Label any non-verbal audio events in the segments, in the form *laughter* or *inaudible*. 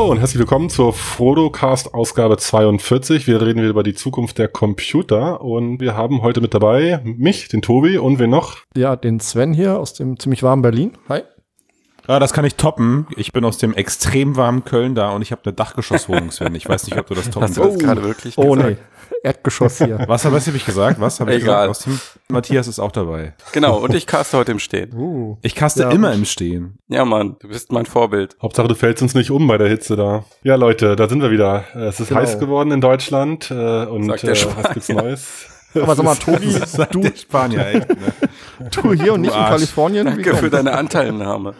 Hallo und herzlich willkommen zur Frodocast Ausgabe 42. Wir reden wieder über die Zukunft der Computer und wir haben heute mit dabei mich, den Tobi und wen noch? Ja, den Sven hier aus dem ziemlich warmen Berlin. Hi. Ah, das kann ich toppen. Ich bin aus dem extrem warmen Köln da und ich habe eine Dachgeschosswohnung, Sven. Ich weiß nicht, ob du das toppen Hast du das gerade wirklich Oh nee, Erdgeschoss hier. *laughs* Was, was habe ich gesagt? Was habe ich Egal. gesagt? Aus Matthias ist auch dabei. Genau, und ich caste heute im Stehen. Uh. Ich kaste Ja. immer im Stehen. Ja, Mann, du bist mein Vorbild. Hauptsache du fällst uns nicht um bei der Hitze da. Ja Leute, da sind wir wieder. Es ist Genau. heiß geworden in Deutschland äh, und Sagt der äh, was gibt's Neues? Aber *laughs* sag mal, *laughs* Tobi, du, Spanier echt, ne? du hier und nicht in Arsch. Kalifornien? Wie Danke für deine Anteilnahme.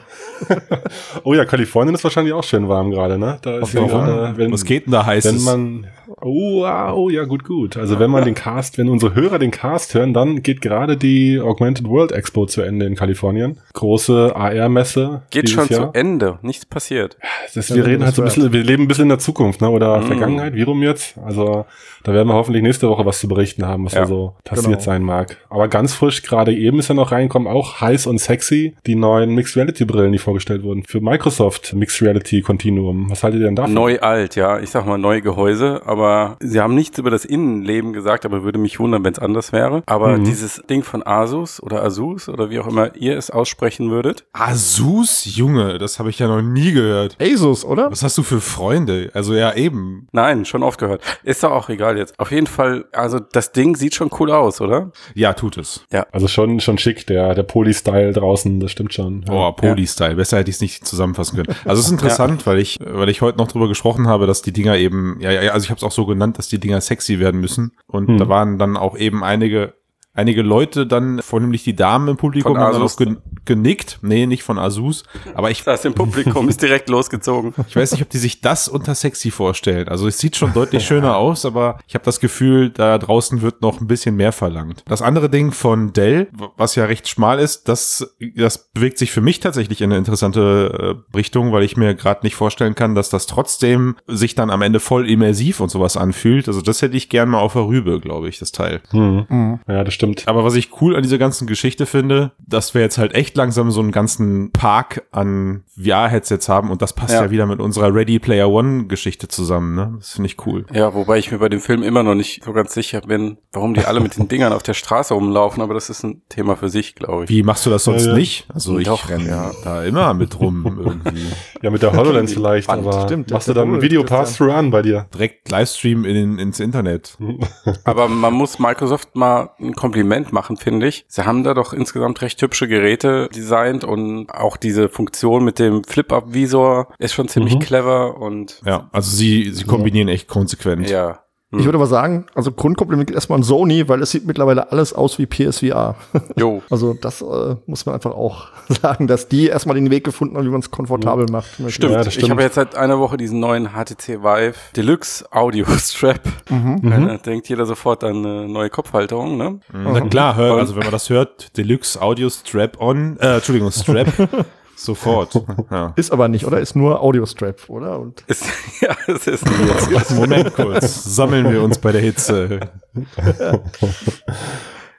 Oh ja, Kalifornien ist wahrscheinlich auch schön warm gerade, ne? Da ist ja, Warum? äh, wenn, Was geht denn da heiß? wenn man oh, oh ja gut gut also wenn man den Cast wenn unsere Hörer den Cast hören dann geht gerade die Augmented World Expo zu Ende in Kalifornien große AR Messe Geht schon Jahr. zu Ende. Nichts passiert. Das, Ja, wir wenn reden halt so ein bisschen wir leben ein bisschen in der Zukunft ne oder Mm. Vergangenheit wie rum jetzt also da werden wir hoffentlich nächste Woche was zu berichten haben was Ja, da so passiert genau. sein mag aber ganz frisch gerade eben ist ja noch reinkommen auch heiß und sexy die neuen Mixed Reality Brillen die vorgestellt wurden für Microsoft Mixed Reality Continuum was haltet ihr denn davon Neu alt, ja. Ich sag mal neue Gehäuse, aber sie haben nichts über das Innenleben gesagt, aber würde mich wundern, wenn es anders wäre. Aber Mhm. dieses Ding von Asus oder Asus oder wie auch immer ihr es aussprechen würdet, Asus, Junge, das habe ich ja noch nie gehört. Asus, oder? Was hast du für Freunde? Also ja, eben. nein, schon oft gehört. Ist doch auch egal jetzt. Auf jeden Fall, also das Ding sieht schon cool aus, oder? Ja, tut es. Also schon, schon schick, der, der Poly-Style draußen, das stimmt schon. Ja. Oh, Poly-Style. Besser hätte ich es nicht zusammenfassen können. Also es ist interessant, weil ich, weil ich heute noch drüber gesprochen habe, dass die Dinger eben, ja, ja, also ich habe es auch so genannt, dass die Dinger sexy werden müssen. Und Hm. da waren dann auch eben einige, einige Leute dann, vornehmlich die Damen im Publikum, Von haben dann auch genickt. Nee, nicht von Asus. Aber ich, Das im Publikum ist direkt losgezogen. *laughs* ich weiß nicht, ob die sich das unter sexy vorstellen. Also es sieht schon deutlich schöner aus, aber ich habe das Gefühl, da draußen wird noch ein bisschen mehr verlangt. Das andere Ding von Dell, was ja recht schmal ist, das, das bewegt sich für mich tatsächlich in eine interessante äh, Richtung, weil ich mir gerade nicht vorstellen kann, dass das trotzdem sich dann am Ende voll immersiv und sowas anfühlt. Also das hätte ich gern mal auf der Rübe, glaube ich, das Teil. Hm. Mhm. Ja, das stimmt. Aber was ich cool an dieser ganzen Geschichte finde, dass wir jetzt halt echt langsam so einen ganzen Park an VR-Headsets haben und das passt ja. Ja. wieder mit unserer Ready Player One-Geschichte zusammen, ne? Das finde ich cool. Ja, wobei ich mir bei dem Film immer noch nicht so ganz sicher bin, warum die alle mit den *laughs* Dingern auf der Straße rumlaufen, aber das ist ein Thema für sich, glaube ich. Wie machst du das sonst Ja, ja. nicht? Also ich Doch, renne ja. da immer mit rum *laughs* irgendwie. Ja, mit der HoloLens vielleicht, Wand, aber stimmt, machst du dann ein Video. Pass-Through an bei dir? Direkt Livestream in, ins Internet. *laughs* Aber man muss Microsoft mal ein Kompliment machen, finde ich. Sie haben da doch insgesamt recht hübsche Geräte designt und auch diese Funktion mit dem Flip-Up-Visor ist schon ziemlich Mhm. clever und Ja, also sie, sie kombinieren echt konsequent. ja. Ich würde aber sagen, also Grundkompliment geht erstmal an Sony, weil es sieht mittlerweile alles aus wie PSVR. *laughs* Jo. Also das äh, muss man einfach auch *laughs* sagen, dass die erstmal den Weg gefunden haben, wie man es komfortabel macht. Stimmt. Ja, das Ich stimmt. habe jetzt seit einer Woche diesen neuen HTC Vive Deluxe Audio *laughs* Strap. Mhm. Ja, Da denkt jeder sofort an eine neue Kopfhalterung, ne? Na klar, hör, also wenn man das hört, Deluxe Audio Strap on, äh, Entschuldigung, Strap, sofort. *laughs* Ja. Ist aber nicht, oder? Ist nur Audio-Strap, oder? Und Ist, *laughs* ja, es ist Moment kurz, sammeln wir uns bei der Hitze. *laughs*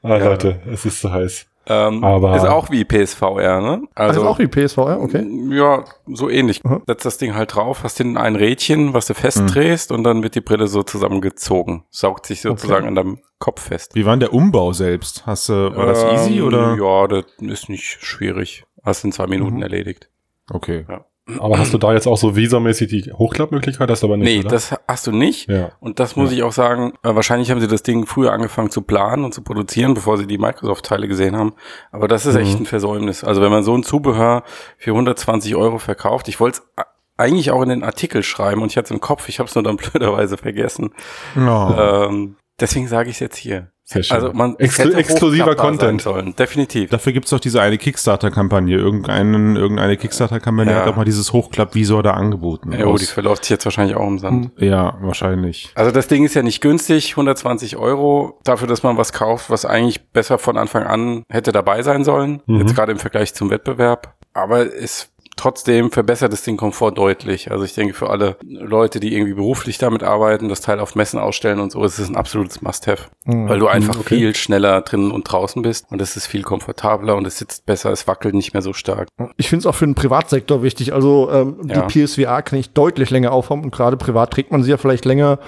Ah, Leute, es ist so heiß. Ähm, Aber- ist auch wie PSVR, ne? also, ist auch wie PSVR, okay. Ja, so ähnlich. Mhm. Setzt das Ding halt drauf, hast hinten ein Rädchen, was du festdrehst und dann wird die Brille so zusammengezogen. Saugt sich sozusagen an deinem Kopf fest. Wie war denn der Umbau selbst? Hast du, war das easy Ähm, oder? Ja, das ist nicht schwierig. Hast in zwei Minuten Mhm. erledigt. Okay. Aber hast du da jetzt auch so visamäßig die Hochklappmöglichkeit? Hast du aber nicht, nee, oder? das hast du nicht. ja. Und das muss ich auch sagen, äh, wahrscheinlich haben sie das Ding früher angefangen zu planen und zu produzieren, bevor sie die Microsoft-Teile gesehen haben. Aber das ist echt Mhm. ein Versäumnis. Also wenn man so ein Zubehör für 120 Euro verkauft, ich wollte es eigentlich auch in den Artikel schreiben und ich hatte es im Kopf, ich habe es nur dann *laughs* blöderweise vergessen. Oh. Ähm, deswegen sage ich es jetzt hier. Sehr schön. Also man Exklu hätte exklusiver Content. Sollen. Definitiv. Dafür gibt's doch diese eine Kickstarter-Kampagne. Irgendeinen, irgendeine Kickstarter-Kampagne Ja. hat doch mal dieses Hochklappvisor da angeboten. Ja, oh, die verläuft sich jetzt wahrscheinlich auch im Sand. ja, wahrscheinlich. Also das Ding ist ja nicht günstig, 120 Euro dafür, dass man was kauft, was eigentlich besser von Anfang an hätte dabei sein sollen. Mhm. Jetzt gerade im Vergleich zum Wettbewerb. Aber es trotzdem verbessert es den Komfort deutlich. Also ich denke, für alle Leute, die irgendwie beruflich damit arbeiten, das Teil auf Messen ausstellen und so, ist es ein absolutes Must-Have. Mhm. Weil du einfach okay. viel schneller drinnen und draußen bist und es ist viel komfortabler und es sitzt besser, es wackelt nicht mehr so stark. Ich finde es auch für den Privatsektor wichtig. Also ähm, Ja. die PSVR kann ich deutlich länger aufhaben und gerade privat trägt man sie ja vielleicht länger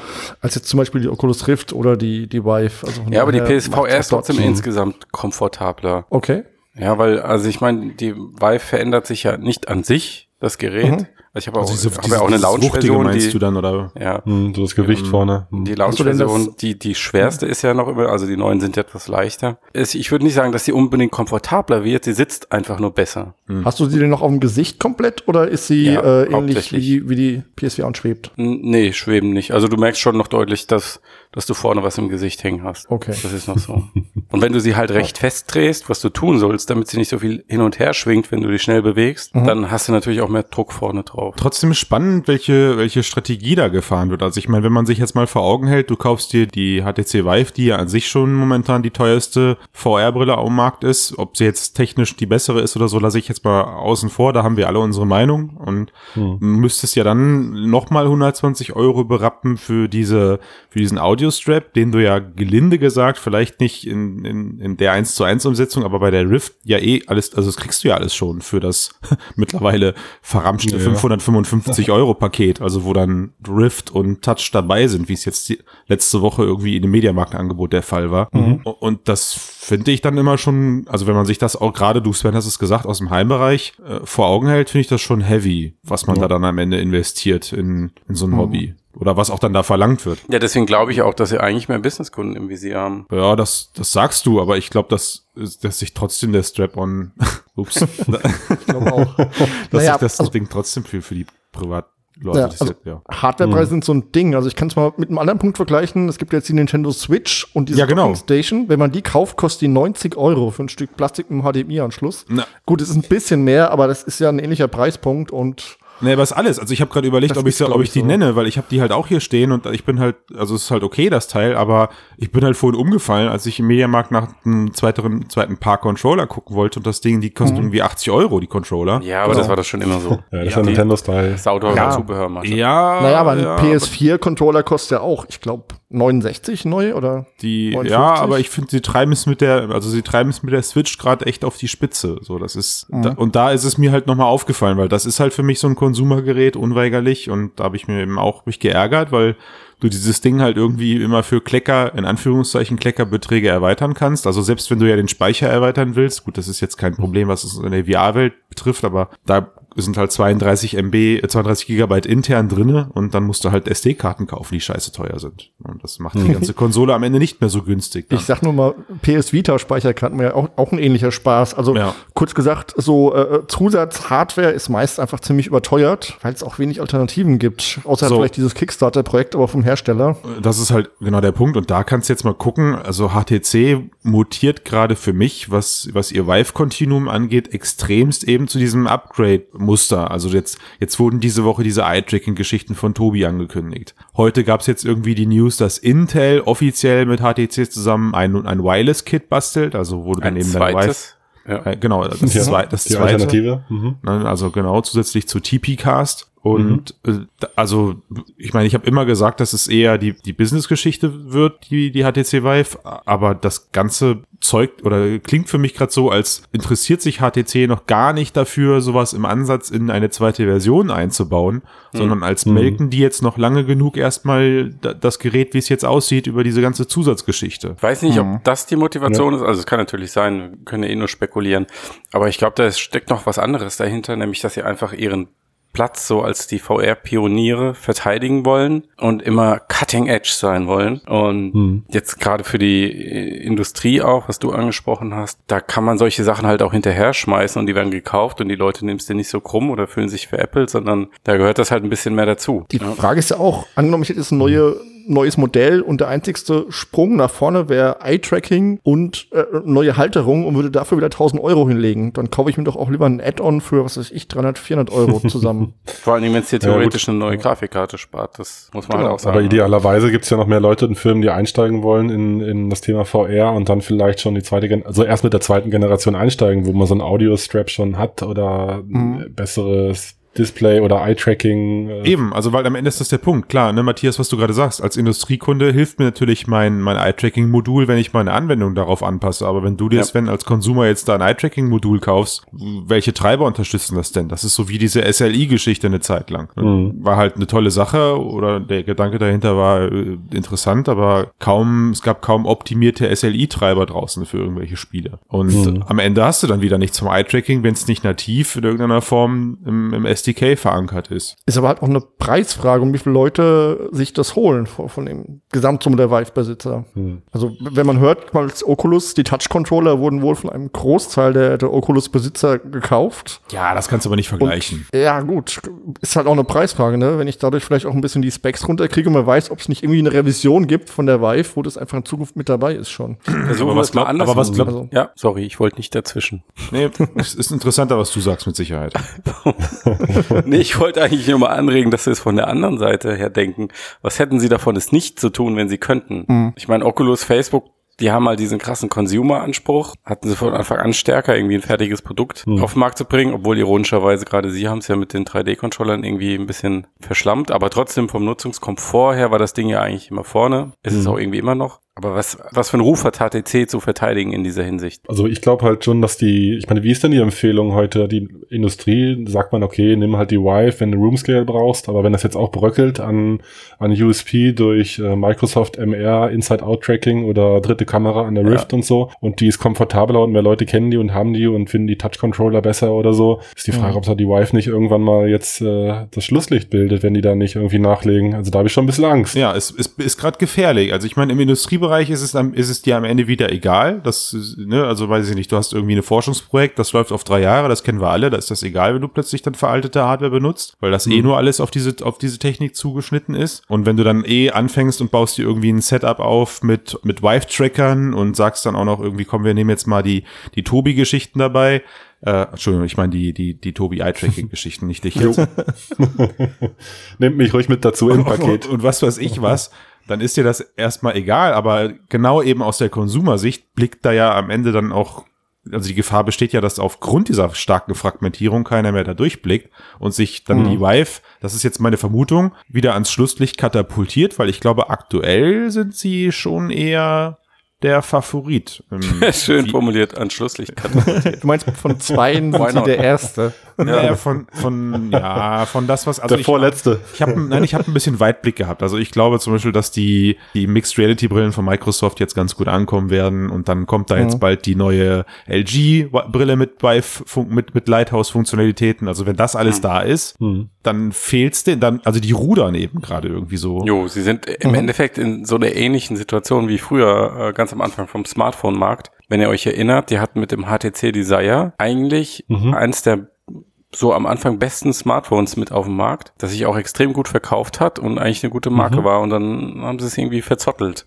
als jetzt zum Beispiel die Oculus Rift oder die, die Vive. Also Ja, aber die PSVR ist dort trotzdem insgesamt komfortabler. Okay. Ja, weil, also ich meine, die Vive verändert sich ja nicht an sich, das Gerät. Mhm. Also ich habe auch, Also diese, hab diese, ja auch eine Lounge-Version, meinst die, du dann, oder? ja, Hm, so das Gewicht Ähm, vorne. Hm. Die denn Lounge-Version, die, die schwerste ist ja noch immer, also die neuen sind ja etwas leichter. Es, ich würde nicht sagen, dass sie unbedingt komfortabler wird, sie sitzt einfach nur besser. Hast du sie denn noch auf dem Gesicht komplett oder ist sie Ja, äh, ähnlich wie, wie die PSVR und schwebt? N nee, schweben nicht. Also du merkst schon noch deutlich, dass, dass du vorne was im Gesicht hängen hast. Okay. Das ist noch so. und wenn du sie halt recht festdrehst, was du tun sollst, damit sie nicht so viel hin und her schwingt, wenn du dich schnell bewegst, Mhm. dann hast du natürlich auch mehr Druck vorne drauf. Trotzdem spannend, welche, welche Strategie da gefahren wird. Also ich meine, wenn man sich jetzt mal vor Augen hält, du kaufst dir die HTC Vive, die ja an sich schon momentan die teuerste VR-Brille am Markt ist. Ob sie jetzt technisch die bessere ist oder so, lasse ich jetzt mal außen vor. Da haben wir alle unsere Meinung und müsstest ja dann nochmal 120 Euro berappen für diese, für diesen Audio-Strap, den du ja gelinde gesagt, vielleicht nicht in, in, in der 1 zu 1 Umsetzung, aber bei der Rift ja eh alles, also das kriegst du ja alles schon für das *laughs* mittlerweile verramschte Ja. 555 *laughs* Euro Paket, also wo dann Rift und Touch dabei sind, wie es jetzt letzte Woche irgendwie in dem Mediamarktangebot der Fall war. Und das finde ich dann immer schon, also wenn man sich das auch gerade, du Sven hast es gesagt, aus dem Heimbereich äh, vor Augen hält, finde ich das schon heavy, was man da dann am Ende investiert in, in so ein Hobby. Oder was auch dann da verlangt wird. Ja, deswegen glaube ich auch, dass sie eigentlich mehr Businesskunden im Visier haben. Ja, das, das sagst du, aber ich glaube, dass, dass sich trotzdem der Strap-on, *laughs* ups, Ich glaube auch. *laughs* dass Naja, sich das also- Ding trotzdem für, für die Privatleute, Ja, also ja. Hardwarepreise sind so ein Ding. Also ich kann es mal mit einem anderen Punkt vergleichen. Es gibt jetzt die Nintendo Switch und diese Ja, genau. Station. Wenn man die kauft, kostet die 90 Euro für ein Stück Plastik mit einem HDMI-Anschluss. Na. Gut, es ist ein bisschen mehr, aber das ist ja ein ähnlicher Preispunkt und Nee, aber ist alles. Also ich habe gerade überlegt, Das ob ich, ist, so, ob ich, die so. nenne, weil ich habe die halt auch hier stehen und ich bin halt, also es ist halt okay, das Teil, aber ich bin halt vorhin umgefallen, als ich im Mediamarkt nach einem zweiteren, zweiten Paar Controller gucken wollte und das Ding, die kostet Mhm. irgendwie 80 Euro, die Controller. Ja, aber Genau. das war das schon immer so. Ja, das ist Ja, ja die- Nintendo-Style. Sauteure Ja. Zubehörmasche. Ja, naja, aber ein ja, PS4-Controller kostet ja auch, ich glaube, 69 neu oder? Die, 59? ja, aber ich finde, sie treiben es mit der, also sie treiben es mit der Switch gerade echt auf die Spitze. So, das ist, Mhm. da, und da ist es mir halt nochmal aufgefallen, weil das ist halt für mich so ein Konsumergerät, unweigerlich, und da habe ich mir eben auch mich geärgert, weil du dieses Ding halt irgendwie immer für Klecker, in Anführungszeichen Kleckerbeträge erweitern kannst. Also selbst wenn du ja den Speicher erweitern willst, gut, das ist jetzt kein Problem, was es in der VR-Welt betrifft, aber da sind halt 32 MB, äh, 32 Gigabyte intern drinne und dann musst du halt SD-Karten kaufen, die scheiße teuer sind. Und das macht die ganze *laughs* Konsole am Ende nicht mehr so günstig. dann. Ich sag nur mal, PS Vita Speicherkarten wäre auch, auch ein ähnlicher Spaß. Also Ja. kurz gesagt, so äh, Zusatz-Hardware ist meist einfach ziemlich überteuert, weil es auch wenig Alternativen gibt. Außer So. vielleicht dieses Kickstarter-Projekt, aber vom Hersteller. Das ist halt genau der Punkt. Und da kannst du jetzt mal gucken. Also HTC mutiert gerade für mich, was, was ihr Vive-Continuum angeht, extremst eben zu diesem Upgrade-Muster. Also jetzt, jetzt wurden diese Woche diese Eye-Tracking-Geschichten von Tobi angekündigt. Heute gab es jetzt irgendwie die News, dass Intel offiziell mit HTC zusammen ein, ein Wireless-Kit bastelt. Also du dann Ein eben dein Vive, zweites. Ja. äh, genau, das, Ja, zwei, das die zweite. Alternative. Mhm. Ne, Also genau, zusätzlich zu TP-Cast. Und äh, da- also, ich meine, ich habe immer gesagt, dass es eher die, die Business-Geschichte wird, die, die HTC Vive, aber das ganze Zeug oder klingt für mich gerade so, als interessiert sich HTC noch gar nicht dafür, sowas im Ansatz in eine zweite Version einzubauen, sondern als melken die jetzt noch lange genug erstmal da- das Gerät, wie es jetzt aussieht, über diese ganze Zusatzgeschichte. Ich weiß nicht, Mhm. ob das die Motivation ist. Also es kann natürlich sein, wir können ja eh nur spekulieren. Aber ich glaube, da steckt noch was anderes dahinter, nämlich dass sie einfach ihren Platz so als die VR-Pioniere verteidigen wollen und immer cutting edge sein wollen. Und Hm. jetzt gerade für die äh, Industrie auch, was du angesprochen hast, da kann man solche Sachen halt auch hinterher schmeißen und die werden gekauft und die Leute nehmen es dir nicht so krumm oder fühlen sich veräppelt, sondern da gehört das halt ein bisschen mehr dazu. Die Ja. Frage ist ja auch, angenommen, ich hätte jetzt eine neue neues Modell und der einzigste Sprung nach vorne wäre Eye-Tracking und äh, neue Halterung und würde dafür wieder 1000 Euro hinlegen. Dann kaufe ich mir doch auch lieber ein Add-on für, was weiß ich, 300, 400 Euro zusammen. *laughs* Vor allem, wenn es dir theoretisch eine neue Grafikkarte spart. Das muss man Genau. halt auch sagen. Aber idealerweise gibt es ja noch mehr Leute und Firmen, die einsteigen wollen in, in das Thema VR und dann vielleicht schon die zweite, Gen also erst mit der zweiten Generation einsteigen, wo man so ein Audio-Strap schon hat oder ein besseres Display oder Eye-Tracking. äh, Eben, also weil am Ende ist das der Punkt. Klar, ne, Matthias, was du gerade sagst, als Industriekunde hilft mir natürlich mein, mein Eye-Tracking-Modul, wenn ich meine Anwendung darauf anpasse. Aber wenn du dir Ja. wenn als Konsumer jetzt da ein Eye-Tracking-Modul kaufst, welche Treiber unterstützen das denn? Das ist so wie diese SLI-Geschichte eine Zeit lang. Mhm. War halt eine tolle Sache oder der Gedanke dahinter war äh, interessant, aber kaum, es gab kaum optimierte SLI-Treiber draußen für irgendwelche Spiele. Und Mhm. am Ende hast du dann wieder nichts vom Eye-Tracking, wenn es nicht nativ in irgendeiner Form im, im SDK verankert ist. Ist aber halt auch eine Preisfrage, um wie viele Leute sich das holen von, von dem Gesamtsumme der Vive-Besitzer. Hm. Also wenn man hört, mal als Oculus, die Touch-Controller wurden wohl von einem Großteil der, der Oculus-Besitzer gekauft. Ja, das kannst du aber nicht vergleichen. Ja, gut, ist halt auch eine Preisfrage, ne? Wenn ich dadurch vielleicht auch ein bisschen die Specs runterkriege und man weiß, ob es nicht irgendwie eine Revision gibt von der Vive, wo das einfach in Zukunft mit dabei ist schon. *clears throat* Versuchen Aber was es mal glaub- andersrum. aber was glaub- Also- ja, sorry, ich wollte nicht dazwischen. Nee, *laughs* es ist interessanter, was du sagst mit Sicherheit. *laughs* *laughs* nee, ich wollte eigentlich nur mal anregen, dass sie es von der anderen Seite her denken. Was hätten sie davon, es nicht zu tun, wenn sie könnten? Mhm. Ich meine, Oculus, Facebook, die haben mal diesen krassen Consumer-Anspruch, hatten sie von Anfang an stärker, irgendwie ein fertiges Produkt Mhm. auf den Markt zu bringen, obwohl ironischerweise gerade sie haben es ja mit den 3D-Controllern irgendwie ein bisschen verschlammt, aber trotzdem vom Nutzungskomfort her war das Ding ja eigentlich immer vorne. Ist es Mhm. auch irgendwie immer noch. Aber was, was für einen Ruf hat HTC zu verteidigen in dieser Hinsicht? Also ich glaube halt schon, dass die, ich meine, wie ist denn die Empfehlung heute? Die Industrie sagt man, okay, nimm halt die Vive, wenn du Room Scale brauchst, aber wenn das jetzt auch bröckelt an, an USP durch äh, Microsoft MR, Inside-Out-Tracking oder dritte Kamera an der Ja. Rift und so und die ist komfortabler und mehr Leute kennen die und haben die und finden die Touch-Controller besser oder so, ist die Frage, Mhm. ob da die Vive nicht irgendwann mal jetzt äh, das Schlusslicht bildet, wenn die da nicht irgendwie nachlegen. Also da habe ich schon ein bisschen Angst. Ja, es, es ist gerade gefährlich. Also ich meine, im Industriebereich ist es, ist es dir am Ende wieder egal. Das, ne, also weiß ich nicht, du hast irgendwie ein Forschungsprojekt, das läuft auf drei Jahre, das kennen wir alle, da ist das egal, wenn du plötzlich dann veraltete Hardware benutzt, weil das eh nur alles auf diese, auf diese Technik zugeschnitten ist. Und wenn du dann eh anfängst und baust dir irgendwie ein Setup auf mit, mit Vive-Trackern und sagst dann auch noch irgendwie, komm, wir nehmen jetzt mal die, die Tobi-Geschichten dabei, äh, Entschuldigung, ich meine die, die, die Tobi Eye-Tracking-Geschichten, nicht dich jetzt. *laughs* Nehmt mich ruhig mit dazu im Paket. Und, und was weiß ich was, dann ist dir das erstmal egal, aber genau eben aus der Konsumersicht blickt da ja am Ende dann auch, also die Gefahr besteht ja, dass aufgrund dieser starken Fragmentierung keiner mehr da durchblickt und sich dann Mhm. die Vive, das ist jetzt meine Vermutung, wieder ans Schlusslicht katapultiert, weil ich glaube, aktuell sind sie schon eher der Favorit. *laughs* Schön formuliert, an Schlusslicht. *laughs* Du meinst, von zweien sind sie der Erste. Naja, von, von, ja, von das, was, also der ich, vorletzte. Ich habe nein, ich habe ein bisschen Weitblick gehabt. Also ich glaube zum Beispiel, dass die die Mixed Reality Brillen von Microsoft jetzt ganz gut ankommen werden und dann kommt da jetzt Mhm. bald die neue LG Brille mit mit mit Lighthouse Funktionalitäten. Also wenn das alles da ist, Hm. dann fehlt's den dann also die rudern eben gerade irgendwie so. Jo, sie sind im Mhm. Endeffekt in so einer ähnlichen Situation wie früher, äh, ganz am Anfang vom Smartphone-Markt. Wenn ihr euch erinnert, die hatten mit dem HTC Desire eigentlich Mhm. eins der so am Anfang besten Smartphones mit auf dem Markt, das sich auch extrem gut verkauft hat und eigentlich eine gute Marke Mhm. war und dann haben sie es irgendwie verzottelt.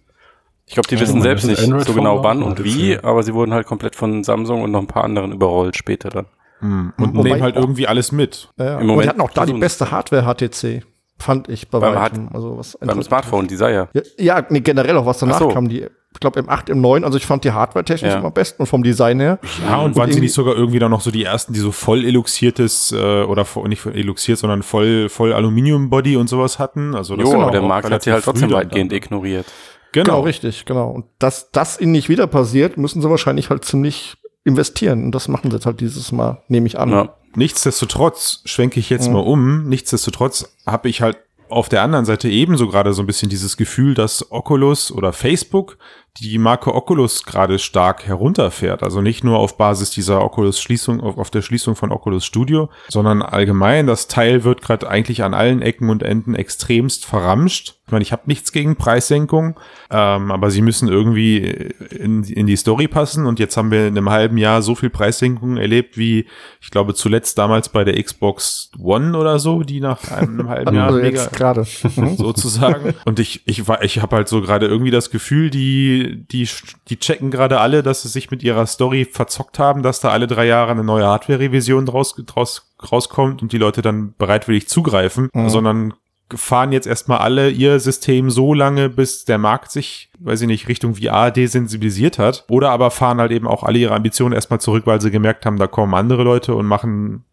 Ich glaube, die Ja, wissen selbst nicht so genau wann und wie, aber sie wurden halt komplett von Samsung und noch ein paar anderen überrollt später dann. Hm. Und Wobei- nehmen halt irgendwie alles mit. Ja, Im und Moment die hatten auch da die beste Hardware HTC, fand ich bei Beim weitem. Also was Beim Smartphone Desire. Ja, ja nee, generell auch was danach Ach so. kam. Die, ich glaube im 8, im 9, also ich fand die Hardware technisch Ja. immer am besten und vom Design her. Ja, und waren sie nicht sogar irgendwie dann noch so die ersten, die so voll eluxiertes äh, oder voll, nicht voll eluxiert, sondern voll voll Aluminium Body und sowas hatten? Also das Jo, aber der Markt hat sie halt trotzdem dann weitgehend da. ignoriert. Genau, Genau. richtig, genau. Und dass das ihnen nicht wieder passiert, müssen sie wahrscheinlich halt ziemlich investieren. Und das machen sie jetzt halt dieses Mal, nehme ich an. Ja. Nichtsdestotrotz schwenke ich jetzt Mhm. mal um. Nichtsdestotrotz habe ich halt auf der anderen Seite ebenso gerade so ein bisschen dieses Gefühl, dass Oculus oder Facebook die Marke Oculus gerade stark herunterfährt. Also nicht nur auf Basis dieser Oculus-Schließung, auf, auf der Schließung von Oculus Studio, sondern allgemein, das Teil wird gerade eigentlich an allen Ecken und Enden extremst verramscht. Ich meine, ich habe nichts gegen Preissenkung, ähm, aber sie müssen irgendwie in, in die Story passen. Und jetzt haben wir in einem halben Jahr so viel Preissenkungen erlebt, wie ich glaube zuletzt damals bei der Xbox One oder so, die nach einem *laughs* halben Jahr Also mega, gerade. *laughs* sozusagen. Und ich, ich war, ich habe halt so gerade irgendwie das Gefühl, die, die, die checken gerade alle, dass sie sich mit ihrer Story verzockt haben, dass da alle drei Jahre eine neue Hardware-Revision draus, draus rauskommt und die Leute dann bereitwillig zugreifen, Mhm. sondern fahren jetzt erstmal alle ihr System so lange, bis der Markt sich, weiß ich nicht, Richtung VR desensibilisiert hat. Oder aber fahren halt eben auch alle ihre Ambitionen erstmal zurück, weil sie gemerkt haben, da kommen andere Leute und machen,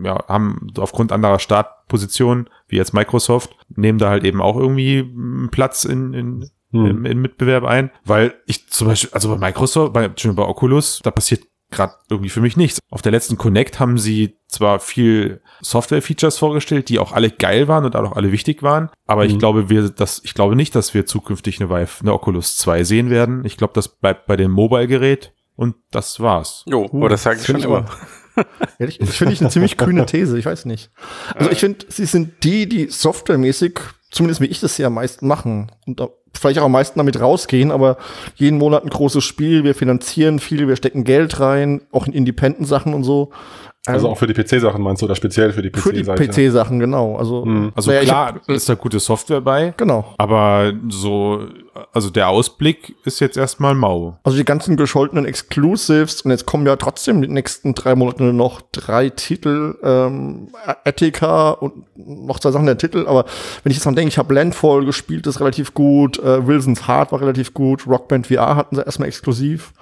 ja, haben aufgrund anderer Startpositionen, wie jetzt Microsoft, nehmen da halt eben auch irgendwie einen Platz in, in, Hm. im, im Mitbewerb ein. Weil ich zum Beispiel, also bei Microsoft, bei, bei Oculus, da passiert gerade irgendwie für mich nichts. Auf der letzten Connect haben sie zwar viel Software-Features vorgestellt, die auch alle geil waren und auch alle wichtig waren, aber ich Mhm. glaube, wir, das, ich glaube nicht, dass wir zukünftig eine Vive, eine Oculus 2 sehen werden. Ich glaube, das bleibt bei dem Mobile-Gerät und das war's. Jo, aber das sage ich schon immer. *laughs* Ehrlich, das finde ich eine ziemlich kühne These, ich weiß nicht. Also ich finde, sie sind die, die softwaremäßig, zumindest wie ich das hier am meisten machen und da vielleicht auch am meisten damit rausgehen, aber jeden Monat ein großes Spiel, wir finanzieren viel, wir stecken Geld rein, auch in Independent-Sachen und so. Also Ähm, auch für die PC-Sachen meinst du, oder speziell für die für die? PC-Sachen, genau. Also, Mhm. Also ich klar, hab- ist da gute Software bei, genau. aber so, also der Ausblick ist jetzt erstmal mau. Also die ganzen gescholtenen Exclusives und jetzt kommen ja trotzdem die nächsten drei Monate noch drei Titel, ähm, Attica und noch zwei Sachen der Titel, aber wenn ich jetzt dran denke, ich habe Landfall gespielt, das ist relativ gut, äh, Wilson's Heart war relativ gut, Rockband VR hatten sie erstmal exklusiv.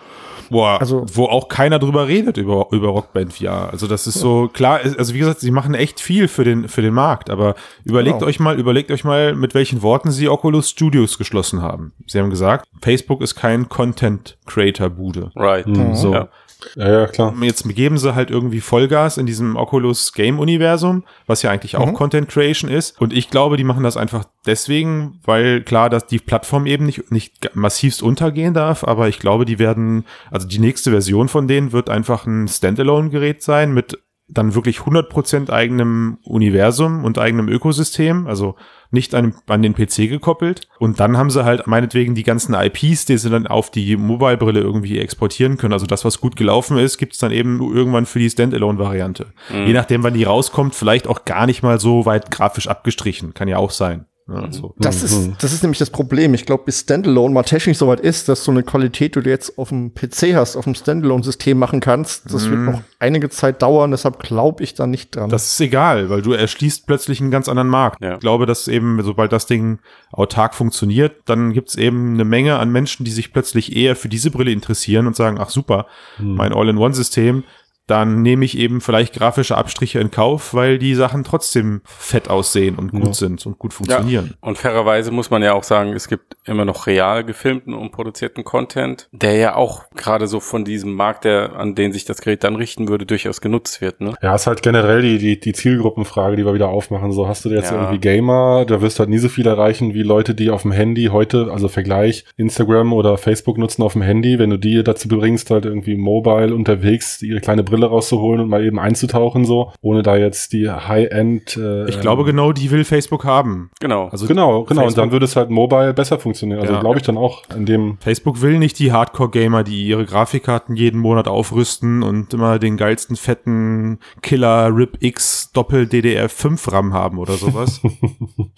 Boah, Also- wo auch keiner drüber redet über, über Rockband VR. Also das ist so, klar, also wie gesagt, sie machen echt viel für den, für den Markt, aber überlegt Genau. euch mal, überlegt euch mal, mit welchen Worten sie Oculus Studios geschlossen haben. Sie haben gesagt, Facebook ist kein Content Creator Bude. Right. Mhm. So. Ja. Ja, ja, klar. Jetzt geben sie halt irgendwie Vollgas in diesem Oculus Game Universum, was ja eigentlich auch Mhm. Content Creation ist. Und ich glaube, die machen das einfach deswegen, weil klar, dass die Plattform eben nicht, nicht massivst untergehen darf, aber ich glaube, die werden, also die nächste Version von denen wird einfach ein Standalone-Gerät sein mit dann wirklich 100% eigenem Universum und eigenem Ökosystem, also nicht an, an den PC gekoppelt. Und dann haben sie halt meinetwegen die ganzen IPs, die sie dann auf die Mobile-Brille irgendwie exportieren können. Also das, was gut gelaufen ist, gibt's dann eben irgendwann für die Standalone-Variante. Je nachdem, wann die rauskommt, vielleicht auch gar nicht mal so weit grafisch abgestrichen. Kann ja auch sein. Also. Das Mhm. ist, das ist nämlich das Problem. Ich glaube, bis Standalone mal technisch soweit ist, dass so eine Qualität, die du jetzt auf dem PC hast, auf dem Standalone-System machen kannst, das wird noch einige Zeit dauern. Deshalb glaube ich da nicht dran. Das ist egal, weil du erschließt plötzlich einen ganz anderen Markt. Ja. Ich glaube, dass eben, sobald das Ding autark funktioniert, dann gibt's eben eine Menge an Menschen, die sich plötzlich eher für diese Brille interessieren und sagen, ach super, mein All-in-One-System, dann nehme ich eben vielleicht grafische Abstriche in Kauf, weil die Sachen trotzdem fett aussehen und gut Ja. sind und gut funktionieren. Und fairerweise muss man ja auch sagen, es gibt immer noch real gefilmten und produzierten Content, der ja auch gerade so von diesem Markt, der, an den sich das Gerät dann richten würde, durchaus genutzt wird. Ne? Ja, ist halt generell die, die, die Zielgruppenfrage, die wir wieder aufmachen. So, hast du jetzt Ja. irgendwie Gamer, da wirst du halt nie so viel erreichen wie Leute, die auf dem Handy heute, also Vergleich Instagram oder Facebook nutzen auf dem Handy, wenn du die dazu bringst, halt irgendwie mobile unterwegs ihre kleine Brille rauszuholen und mal eben einzutauchen, so, ohne da jetzt die High-End. Äh, Ich glaube, genau die will Facebook haben. Genau. Also Genau, genau. Und Facebook- dann würde es halt mobile besser funktionieren. Also Ja. glaube ich dann auch in dem. Facebook will nicht die Hardcore-Gamer, die ihre Grafikkarten jeden Monat aufrüsten und immer den geilsten fetten Killer RIP X Doppel DDR5 RAM haben oder sowas. *laughs*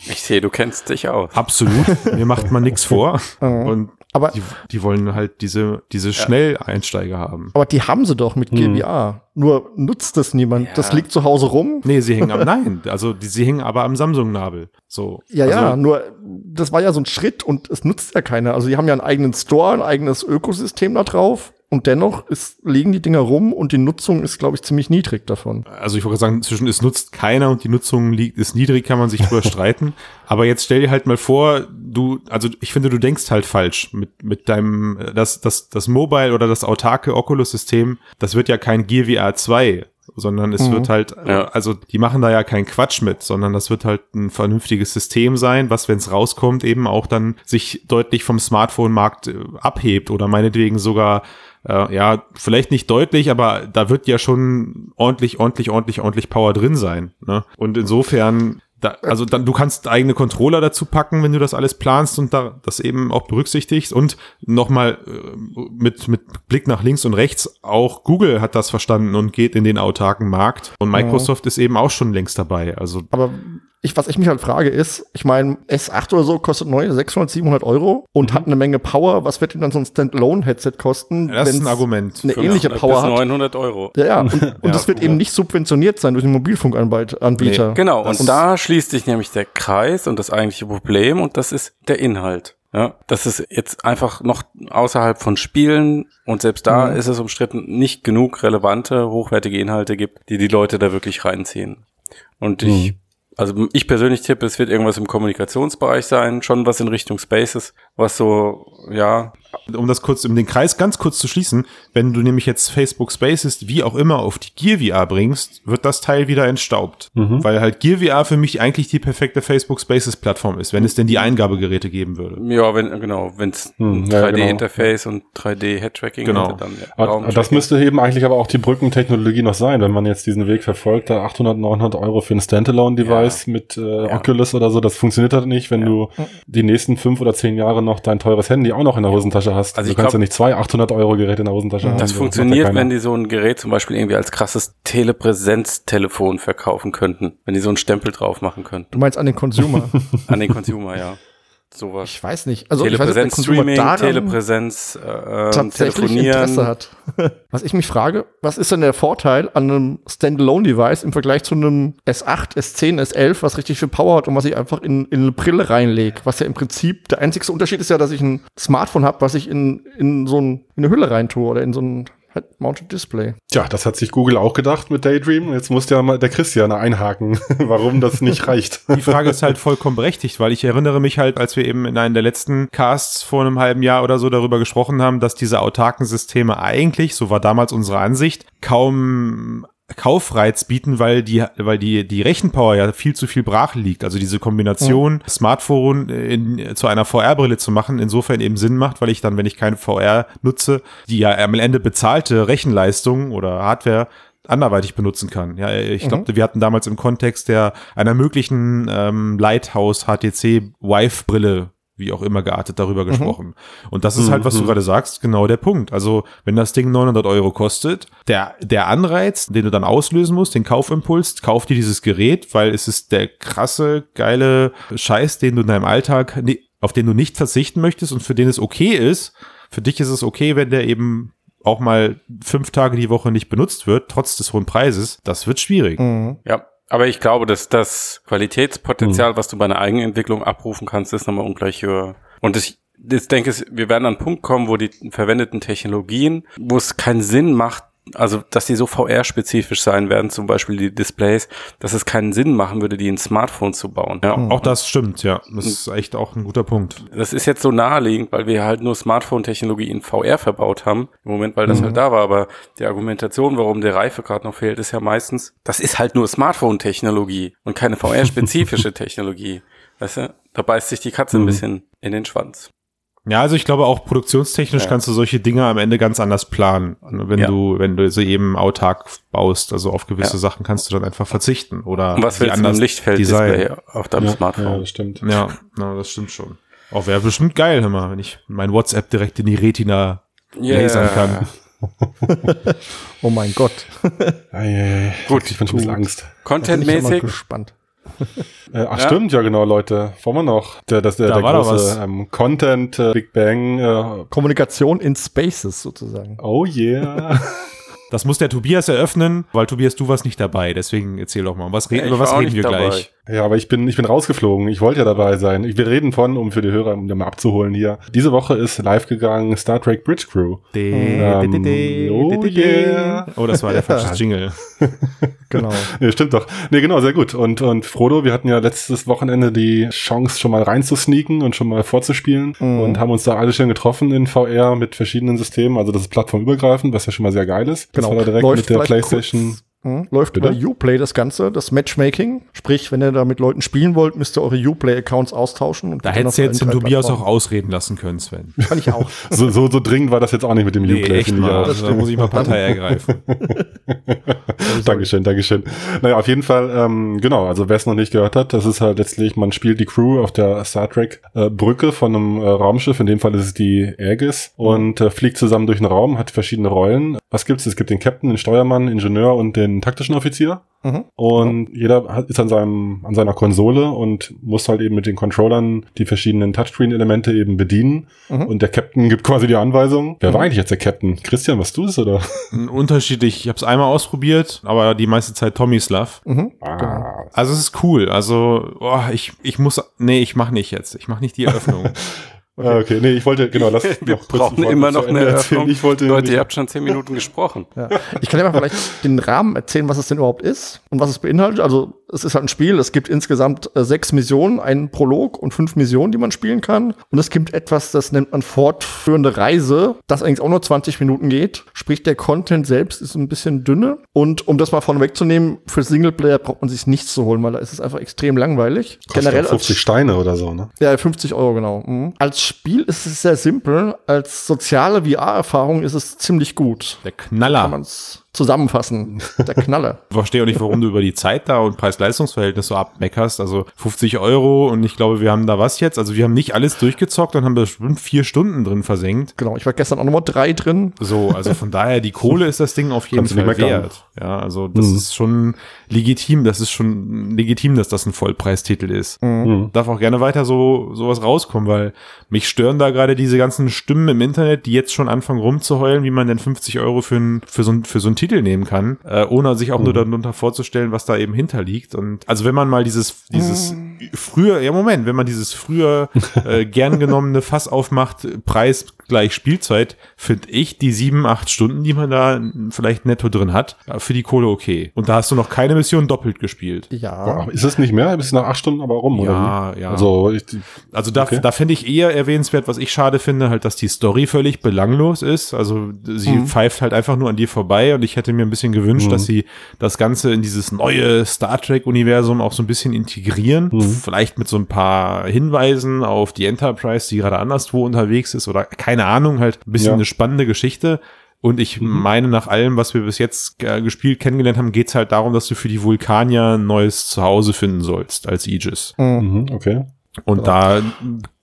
Ich sehe, du kennst dich aus. Absolut. Mir macht man nichts vor. *laughs* Und aber, die, die wollen halt diese, diese Schnelleinsteiger haben. aber die haben sie doch mit GBA. Nur nutzt das niemand. Ja. Das liegt zu Hause rum. Nee, sie hängen am, nein, also die, sie hängen aber am Samsung-Nabel. So. Ja, also, ja, nur das war ja so ein Schritt und es nutzt ja keiner. Also die haben ja einen eigenen Store, ein eigenes Ökosystem da drauf und dennoch ist, liegen die Dinger rum und die Nutzung ist, glaube ich, ziemlich niedrig davon. Also ich wollte sagen, zwischen es nutzt keiner und die Nutzung liegt, ist niedrig, kann man sich drüber *laughs* streiten. Aber jetzt stell dir halt mal vor, du, also ich finde, du denkst halt falsch mit, mit deinem, äh, das, das, das Mobile oder das autarke Oculus-System, das wird ja kein Gear VR 2 sondern es Mhm. wird halt, äh, Ja. also die machen da ja keinen Quatsch mit, sondern das wird halt ein vernünftiges System sein, was, wenn es rauskommt, eben auch dann sich deutlich vom Smartphone-Markt äh, abhebt oder meinetwegen sogar ja, vielleicht nicht deutlich, aber da wird ja schon ordentlich, ordentlich, ordentlich, ordentlich Power drin sein. Ne? Und insofern, da, also dann, du kannst eigene Controller dazu packen, wenn du das alles planst und da das eben auch berücksichtigst. Und nochmal äh, mit, mit Blick nach links und rechts, auch Google hat das verstanden und geht in den autarken Markt. Und Microsoft ist eben auch schon längst dabei. Also Aber ich, was ich mich halt frage ist, ich meine, S8 oder so kostet neu 600, 700 Euro und hat eine Menge Power. Was wird denn dann so ein Standalone-Headset kosten? das ist ein Argument. Eine ähnliche 500 Power bis hat. 900 Euro. Ja, ja. Und, *laughs* und Ja, das wird eben nicht subventioniert sein durch den Mobilfunkanbieter. Genau, Das- und da schließt sich nämlich der Kreis und das eigentliche Problem und das ist der Inhalt. Ja, das ist jetzt einfach noch außerhalb von Spielen und selbst da Mhm. ist es umstritten, nicht genug relevante, hochwertige Inhalte gibt, die die Leute da wirklich reinziehen. Und ich, also ich persönlich tippe, es wird irgendwas im Kommunikationsbereich sein, schon was in Richtung Spaces, was so, ja, um das kurz, um den Kreis ganz kurz zu schließen, wenn du nämlich jetzt Facebook Spaces wie auch immer auf die Gear VR bringst, wird das Teil wieder entstaubt. Weil halt Gear VR für mich eigentlich die perfekte Facebook Spaces Plattform ist, wenn es denn die Eingabegeräte geben würde. ja, wenn, genau, wenn es Hm, ein ja, 3D-Interface und 3D-Head-Tracking Genau. hätte, dann ja, Aber Raumschiff. Das müsste eben eigentlich aber auch die Brückentechnologie noch sein, wenn man jetzt diesen Weg verfolgt, da 800, 900 Euro für ein Standalone-Device mit äh, Ja. Oculus oder so, das funktioniert halt nicht, wenn du die nächsten fünf oder zehn Jahre noch dein teures Handy auch noch in der Hosentasche hast. Also du ich kannst glaub- ja nicht zwei 800 Euro Geräte in der Hosentasche haben. Das funktioniert, ja wenn die so ein Gerät zum Beispiel irgendwie als krasses Telepräsenztelefon verkaufen könnten. Wenn die so einen Stempel drauf machen könnten. Du meinst an den Consumer? An den Consumer, ja. Sowas. ich weiß nicht. Also ich weiß nicht, Telepräsenz Streaming, Telepräsenz, äh, ähm, tatsächlich Interesse Telefonieren. hat. *laughs* Was ich mich frage, was ist denn der Vorteil an einem Standalone-Device im Vergleich zu einem S8, S10, S11, was richtig viel Power hat und was ich einfach in, in eine Brille reinlege? Was ja im Prinzip, der einzigste Unterschied ist ja, dass ich ein Smartphone habe, was ich in, in so ein, in eine Hülle reintue oder in so ein Head-Mounted Display. Tja, das hat sich Google auch gedacht mit Daydream. Jetzt muss ja mal der Christian einhaken, *laughs* warum das nicht *laughs* reicht. Die Frage ist halt vollkommen berechtigt, weil ich erinnere mich halt, als wir eben in einem der letzten Casts vor einem halben Jahr oder so darüber gesprochen haben, dass diese autarken Systeme eigentlich, so war damals unsere Ansicht, kaum Kaufreiz bieten, weil die, weil die, die Rechenpower ja viel zu viel brach liegt. Also diese Kombination Smartphone in, zu einer VR-Brille zu machen, insofern eben Sinn macht, weil ich dann, wenn ich keine VR nutze, die ja am Ende bezahlte Rechenleistung oder Hardware anderweitig benutzen kann. Ja, ich glaube, wir hatten damals im Kontext der einer möglichen ähm, Lighthouse HTC Vive Brille wie auch immer geartet darüber gesprochen. Und das ist halt, was du gerade sagst, genau der Punkt. Also, wenn das Ding 900 Euro kostet, der, der Anreiz, den du dann auslösen musst, den Kaufimpuls, kauf dir dieses Gerät, weil es ist der krasse, geile Scheiß, den du in deinem Alltag, auf den du nicht verzichten möchtest und für den es okay ist. Für dich ist es okay, wenn der eben auch mal fünf Tage die Woche nicht benutzt wird, trotz des hohen Preises. Das wird schwierig. Ja, aber ich glaube, dass das Qualitätspotenzial, Hm. was du bei einer Eigenentwicklung abrufen kannst, ist nochmal ungleich höher. Und ich, ich denke, wir werden an einen Punkt kommen, wo die verwendeten Technologien, wo es keinen Sinn macht, also dass die so VR-spezifisch sein werden, zum Beispiel die Displays, dass es keinen Sinn machen würde, die in Smartphone zu bauen. Ja, Auch das stimmt, ja. Das ist echt auch ein guter Punkt. das ist jetzt so naheliegend, weil wir halt nur Smartphone-Technologie in VR verbaut haben, im Moment, weil das halt da war, aber die Argumentation, warum der Reifegrad noch fehlt, ist ja meistens, das ist halt nur Smartphone-Technologie und keine VR-spezifische *laughs* Technologie. Weißt du, da beißt sich die Katze ein bisschen in den Schwanz. Ja, also ich glaube auch produktionstechnisch Ja. kannst du solche Dinge am Ende ganz anders planen, wenn Ja. du wenn du sie eben autark baust. Also auf gewisse Ja. Sachen kannst du dann einfach verzichten oder Und was willst dem Lichtfeld-Display designen. auf deinem ja, Smartphone? ja, das stimmt. Ja, na, das stimmt schon. Auch wäre bestimmt geil, hör mal, wenn ich mein WhatsApp direkt in die Retina Yeah. lasern kann. *laughs* Oh mein Gott. Gut. ich bin schon ein bisschen Angst. Contentmäßig, gespannt. *laughs* Äh, ach Ja. stimmt, ja genau, Leute. Wollen wir noch? Der, das, der, Da der große ähm, Content äh, Big Bang. Äh, Kommunikation in Spaces sozusagen. oh yeah. Das muss der Tobias eröffnen, weil Tobias, du warst nicht dabei. Deswegen erzähl doch mal, was, re Ja, über was reden wir dabei. gleich? Ja, aber ich bin, ich bin rausgeflogen. Ich wollte ja dabei sein. Ich, wir reden von, um für die Hörer, um den mal abzuholen hier. Diese Woche ist live gegangen Star Trek Bridge Crew. Ähm, oh yeah. Oh, das war der falsche *laughs* Jingle. Genau. *laughs* Nee, stimmt doch. Nee, genau, sehr gut. Und, und Frodo, wir hatten ja letztes Wochenende die Chance, schon mal reinzusneaken und schon mal vorzuspielen Mhm. und haben uns da alle schön getroffen in VR mit verschiedenen Systemen. Also das ist plattformübergreifend, was ja schon mal sehr geil ist. Das Genau. war da direkt Läuft mit der PlayStation. kurz- Mhm. Läuft Bitte? über Uplay das Ganze, das Matchmaking. Sprich, wenn ihr da mit Leuten spielen wollt, müsst ihr eure Uplay-Accounts austauschen. Und Da hättest du jetzt den Tobias auch ausreden lassen können, Sven. Kann ich auch. *laughs* So, so, so dringend war das jetzt auch nicht mit dem Nee, Uplay, echt mal. auch. Also, da muss ich mal Partei ergreifen. *laughs* Dankeschön, Dankeschön. Naja, auf jeden Fall, ähm, genau, also wer es noch nicht gehört hat, das ist halt letztlich, man spielt die Crew auf der Star Trek äh, Brücke von einem äh, Raumschiff, in dem Fall ist es die Aegis, und äh, fliegt zusammen durch den Raum, hat verschiedene Rollen. Was gibt's? Es gibt den Captain, den Steuermann, Ingenieur und den taktischen Offizier. Mhm. Und jeder hat, ist an seinem, an seiner Konsole und muss halt eben mit den Controllern die verschiedenen Touchscreen-Elemente eben bedienen. Mhm. Und der Captain gibt quasi die Anweisung. Wer war eigentlich jetzt der Captain? Christian, was du es oder? Unterschiedlich. Ich habe es einmal ausprobiert, aber die meiste Zeit Tommyslav. Mhm. Ah, Also es ist cool. Also oh, ich, ich muss, nee, ich mache nicht jetzt. Ich mache nicht die Eröffnung. *laughs* Okay. okay, nee, ich wollte, genau, das *laughs* Wir noch kurz- brauchen ich wollte immer noch eine. Eröffnung. Ich wollte Leute, ihr habt schon zehn Minuten gesprochen. Ja. Ich kann ja mal vielleicht den Rahmen erzählen, was es denn überhaupt ist und was es beinhaltet. Also es ist halt ein Spiel, es gibt insgesamt äh, sechs Missionen, einen Prolog und fünf Missionen, die man spielen kann. Und es gibt etwas, das nennt man fortführende Reise, das eigentlich auch nur 20 Minuten geht. Sprich, der Content selbst ist ein bisschen dünne. Und um das mal vorne wegzunehmen, für Singleplayer braucht man sich nichts zu holen, weil da ist es einfach extrem langweilig. kostet auch 50 Steine oder so, ne? Ja, 50 Euro, genau. Mhm. Als Spiel ist es sehr simpel. Als soziale VR-Erfahrung ist es ziemlich gut. Der Kann Knaller. man es zusammenfassen. Der Knaller. Ich *laughs* verstehe auch nicht, warum du über die Zeit da und Preis-Leistungs-Verhältnis so abmeckerst. Also 50 Euro und ich glaube, wir haben da was jetzt. Also wir haben nicht alles durchgezockt und haben bestimmt vier Stunden drin versenkt. Genau, ich war gestern auch nochmal drei drin. So, also von daher, die Kohle ist das Ding auf jeden Kannst Fall wert. Ja, also das Mhm. ist schon legitim. Das ist schon legitim, dass das ein Vollpreistitel ist. Mhm. Darf auch gerne weiter so sowas rauskommen, weil mich stören da gerade diese ganzen Stimmen im Internet, die jetzt schon anfangen rumzuheulen, wie man denn 50 Euro für, ein, für, so, ein, für so einen Titel nehmen kann, äh, ohne sich auch nur darunter vorzustellen, was da eben hinterliegt. Und also wenn man mal dieses, dieses früher, ja Moment, wenn man dieses früher *laughs* äh, gern genommene Fass aufmacht, Preis gleich Spielzeit, finde ich die sieben, acht Stunden, die man da vielleicht netto drin hat, für die Kohle okay. Und da hast du noch keine Mission doppelt gespielt. Ja. Boah, ist es nicht mehr? Ist es nach acht Stunden aber rum, oder? Ja, ja. Also, ich, Also da, Okay. da fände ich eher erwähnenswert, was ich schade finde, halt, dass die Story völlig belanglos ist. Also sie Mhm. pfeift halt einfach nur an dir vorbei und ich hätte mir ein bisschen gewünscht, Mhm. dass sie das Ganze in dieses neue Star Trek-Universum auch so ein bisschen integrieren. Mhm. Vielleicht mit so ein paar Hinweisen auf die Enterprise, die gerade anderswo unterwegs ist oder keine Ahnung, halt ein bisschen Ja. eine spannende Geschichte. Und ich Mhm. meine, nach allem, was wir bis jetzt äh, gespielt, kennengelernt haben, geht's halt darum, dass du für die Vulkanier ein neues Zuhause finden sollst als Aegis. mhm, okay. Und da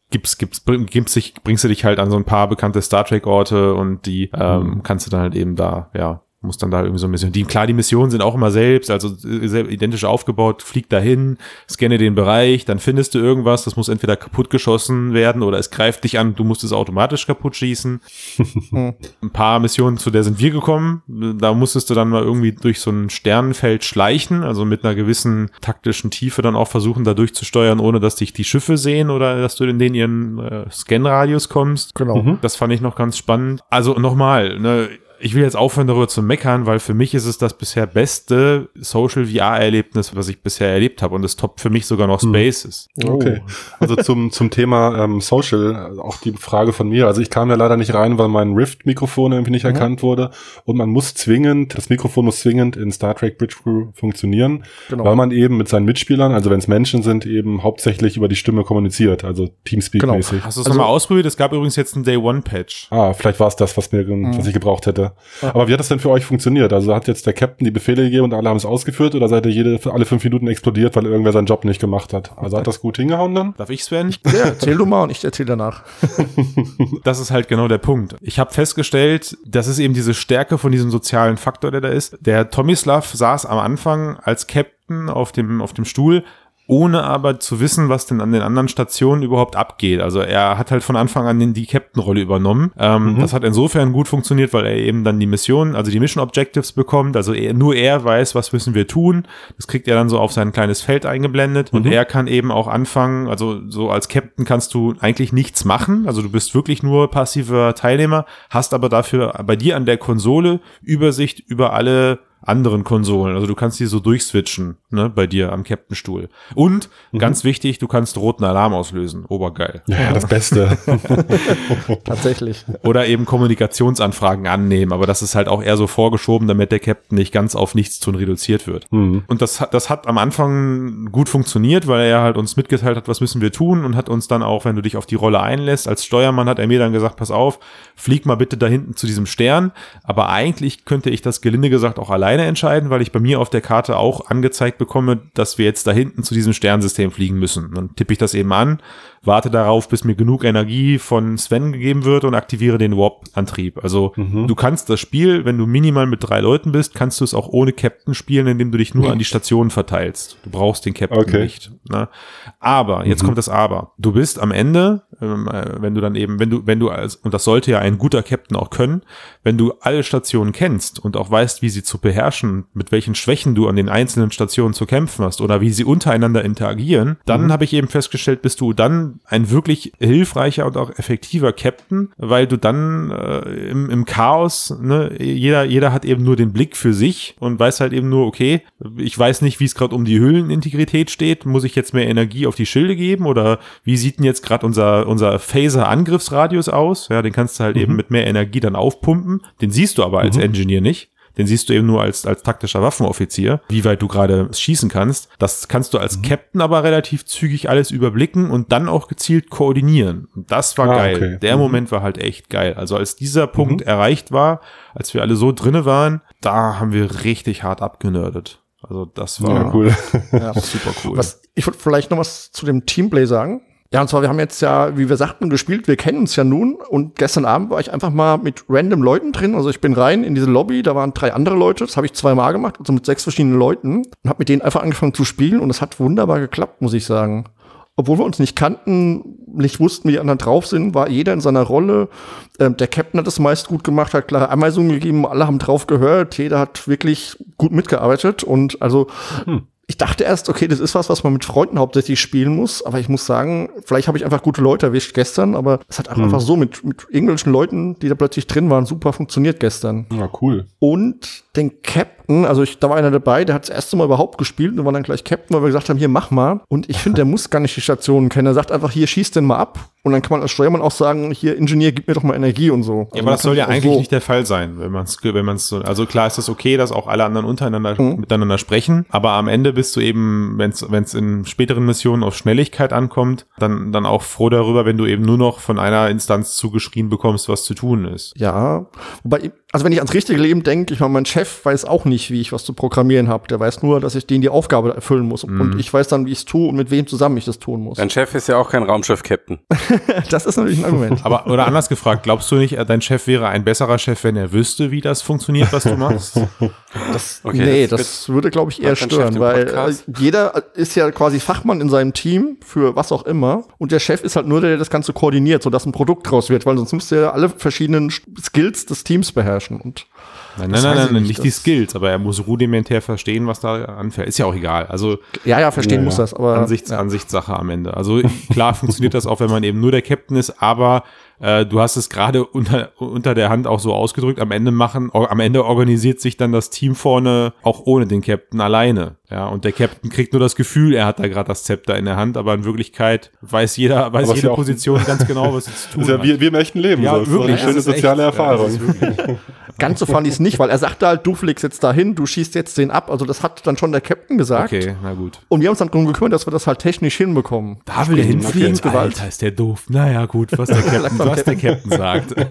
gibt's, gibt's, bring- gibt's dich, bringst du dich halt an so ein paar bekannte Star Trek Orte und die ähm, kannst du dann halt eben da, ja, muss dann da irgendwie so ein bisschen. Die, klar, die Missionen sind auch immer selbst, also äh, identisch aufgebaut, flieg dahin, scanne den Bereich, dann findest du irgendwas, das muss entweder kaputt geschossen werden oder es greift dich an, du musst es automatisch kaputt schießen. *laughs* ein paar Missionen, zu der sind wir gekommen. Da musstest du dann mal irgendwie durch so ein Sternenfeld schleichen, also mit einer gewissen taktischen Tiefe dann auch versuchen, da durchzusteuern, ohne dass dich die Schiffe sehen oder dass du in den ihren äh, Scanradius kommst. Genau. Mhm. Das fand ich noch ganz spannend. Also nochmal, ne, ich will jetzt aufhören, darüber zu meckern, weil für mich ist es das bisher beste Social VR-Erlebnis, was ich bisher erlebt habe. Und es toppt für mich sogar noch Spaces. Okay. Also zum, zum Thema ähm, Social, also auch die Frage von mir. Also ich kam ja leider nicht rein, weil mein Rift-Mikrofon irgendwie nicht erkannt wurde. Und man muss zwingend, das Mikrofon muss zwingend in Star Trek Bridge Crew funktionieren, Genau. weil man eben mit seinen Mitspielern, also wenn es Menschen sind, eben hauptsächlich über die Stimme kommuniziert, also Teamspeak-mäßig. Hast du es Also- nochmal ausprobiert? Es gab übrigens jetzt einen Day-One-Patch. Ah, vielleicht war es das, was mir, was ich gebraucht hätte. Aber wie hat das denn für euch funktioniert? Also hat jetzt der Captain die Befehle gegeben und alle haben es ausgeführt oder seid ihr jede, alle fünf Minuten explodiert, weil irgendwer seinen Job nicht gemacht hat? Also hat das gut hingehauen dann? Darf ich, Sven? Ja, erzähl du mal und ich erzähl danach. *laughs* Das ist halt genau der Punkt. Ich habe festgestellt, das ist eben diese Stärke von diesem sozialen Faktor, der da ist. Der Tomislav saß am Anfang als Captain auf dem, auf dem Stuhl, ohne aber zu wissen, was denn an den anderen Stationen überhaupt abgeht. Also er hat halt von Anfang an den, die Captain-Rolle übernommen. Ähm, Das hat insofern gut funktioniert, weil er eben dann die Mission, also die Mission Objectives bekommt. Also er, nur er weiß, was müssen wir tun. Das kriegt er dann so auf sein kleines Feld eingeblendet. Und er kann eben auch anfangen, also so als Captain kannst du eigentlich nichts machen. Also du bist wirklich nur passiver Teilnehmer, hast aber dafür bei dir an der Konsole Übersicht über alle anderen Konsolen. Also du kannst die so durchswitchen, ne, bei dir am Captain-Stuhl. Und, Mhm. ganz wichtig, du kannst roten Alarm auslösen. Obergeil. Ja, das Beste. *laughs* Tatsächlich. Oder eben Kommunikationsanfragen annehmen, aber das ist halt auch eher so vorgeschoben, damit der Captain nicht ganz auf nichts tun reduziert wird. Hm. Und das, hat- das hat am Anfang gut funktioniert, weil er halt uns mitgeteilt hat, was müssen wir tun und hat uns dann auch, wenn du dich auf die Rolle einlässt, als Steuermann hat er mir dann gesagt, pass auf, flieg mal bitte da hinten zu diesem Stern. Aber eigentlich könnte ich das gelinde gesagt auch alleine entscheiden, weil ich bei mir auf der Karte auch angezeigt bekomme, dass wir jetzt da hinten zu diesem Sternsystem fliegen müssen. Dann tippe ich das eben an, warte darauf, bis mir genug Energie von Sven gegeben wird und aktiviere den Warp-Antrieb. Also du kannst das Spiel, wenn du minimal mit drei Leuten bist, kannst du es auch ohne Captain spielen, indem du dich nur an die Stationen verteilst. Du brauchst den Captain Okay. nicht. Ne? Aber, jetzt kommt das Aber. Du bist am Ende, ähm, äh, wenn du dann eben, wenn du, wenn du als, und das sollte ja ein guter Captain auch können, wenn du alle Stationen kennst und auch weißt, wie sie zu beherrschen, mit welchen Schwächen du an den einzelnen Stationen zu kämpfen hast oder wie sie untereinander interagieren, dann habe ich eben festgestellt, bist du dann ein wirklich hilfreicher und auch effektiver Captain, weil du dann äh, im, im Chaos, ne, jeder, jeder hat eben nur den Blick für sich und weiß halt eben nur, okay, ich weiß nicht, wie es gerade um die Hüllenintegrität steht, muss ich jetzt mehr Energie auf die Schilde geben oder wie sieht denn jetzt gerade unser, unser Phaser-Angriffsradius aus? Ja, den kannst du halt eben mit mehr Energie dann aufpumpen. Den siehst du aber als Engineer nicht. Den siehst du eben nur als, als taktischer Waffenoffizier, wie weit du gerade schießen kannst. Das kannst du als Captain aber relativ zügig alles überblicken und dann auch gezielt koordinieren. Und das war Ah, geil. okay. Der Mhm. Moment war halt echt geil. Also als dieser Punkt erreicht war, als wir alle so drinne waren, da haben wir richtig hart abgenördet. Also das war Ja, cool. Ja. super cool. Was, ich würde vielleicht noch was zu dem Teamplay sagen. Ja, und zwar, wir haben jetzt ja, wie wir sagten, gespielt, wir kennen uns ja nun. Und gestern Abend war ich einfach mal mit random Leuten drin. Also ich bin rein in diese Lobby, da waren drei andere Leute. Das habe ich zweimal gemacht, also mit sechs verschiedenen Leuten. Und habe mit denen einfach angefangen zu spielen. Und es hat wunderbar geklappt, muss ich sagen. Obwohl wir uns nicht kannten, nicht wussten, wie die anderen drauf sind, war jeder in seiner Rolle. Ähm, der Captain hat es meist gut gemacht, hat klare Anweisungen gegeben, alle haben drauf gehört, jeder hat wirklich gut mitgearbeitet. Und also ich dachte erst, okay, das ist was, was man mit Freunden hauptsächlich spielen muss, aber ich muss sagen, vielleicht habe ich einfach gute Leute erwischt gestern, aber es hat einfach so mit, mit irgendwelchen Leuten, die da plötzlich drin waren, super funktioniert gestern. Ja, cool. Und den Captain, also ich, da war einer dabei, der hat das erste Mal überhaupt gespielt und war dann gleich Captain, weil wir gesagt haben, hier mach mal. Und ich finde, der muss gar nicht die Stationen kennen. Er sagt einfach, hier schieß den mal ab. Und dann kann man als Steuermann auch sagen, hier Ingenieur, gib mir doch mal Energie und so. Ja, Also aber man das soll ja eigentlich so- nicht der Fall sein, wenn man es, wenn man es so, also klar ist es okay, dass auch alle anderen untereinander Mhm. miteinander sprechen, aber am Ende bist du eben, wenn es, wenn es in späteren Missionen auf Schnelligkeit ankommt, dann, dann auch froh darüber, wenn du eben nur noch von einer Instanz zugeschrien bekommst, was zu tun ist. Ja, wobei, also wenn ich ans richtige Leben denke, ich meine, mein Chef weiß auch nicht, wie ich was zu programmieren habe. Der weiß nur, dass ich denen die Aufgabe erfüllen muss. Mhm. Und ich weiß dann, wie ich es tue und mit wem zusammen ich das tun muss. Dein Chef ist ja auch kein Raumschiff-Captain. *laughs* Das ist natürlich ein Argument. Aber, oder anders gefragt, glaubst du nicht, äh, dein Chef wäre ein besserer Chef, wenn er wüsste, wie das funktioniert, was du machst? Das, *laughs* Okay, nee, das das, würde, glaube ich, eher stören, weil äh, Podcast? jeder ist ja quasi Fachmann in seinem Team für was auch immer. Und der Chef ist halt nur der, der das Ganze koordiniert, sodass ein Produkt draus wird, weil sonst müsste er alle verschiedenen Skills des Teams beherrschen. Und Nein, nein, nein, nein, nicht, nicht die Skills, aber er muss rudimentär verstehen, was da anfällt. Ist ja auch egal. Also ja, ja, verstehen Ja, muss ja. das, aber Ansichts, ja. Ansichtssache am Ende. Also klar *laughs* funktioniert das auch, wenn man eben nur der Captain ist, aber äh, du hast es gerade unter, unter der Hand auch so ausgedrückt. Am Ende machen, or, am Ende organisiert sich dann das Team vorne auch ohne den Captain alleine. Ja, und der Captain kriegt nur das Gefühl, er hat da gerade das Zepter in der Hand, aber in Wirklichkeit weiß jeder, weiß Aber jede ja auch- Position *laughs* ganz genau, was sie zu tun Das ist ja hat. wie, wie im echten Leben. Ja, so. Das ist wirklich, Eine schöne ist soziale echt- ja, Erfahrung. das ist wirklich- *laughs* Ganz so fand ich es nicht, weil er sagte halt, du fliegst jetzt dahin, du schießt jetzt den ab. Also das hat dann schon der Captain gesagt. Okay, na gut. Und wir haben uns dann darum gekümmert, dass wir das halt technisch hinbekommen. Da will er hinfliegen. ins Gewalt. Alter, ist der doof. Naja, gut, was der *laughs* Captain, was der Captain sagt. *laughs*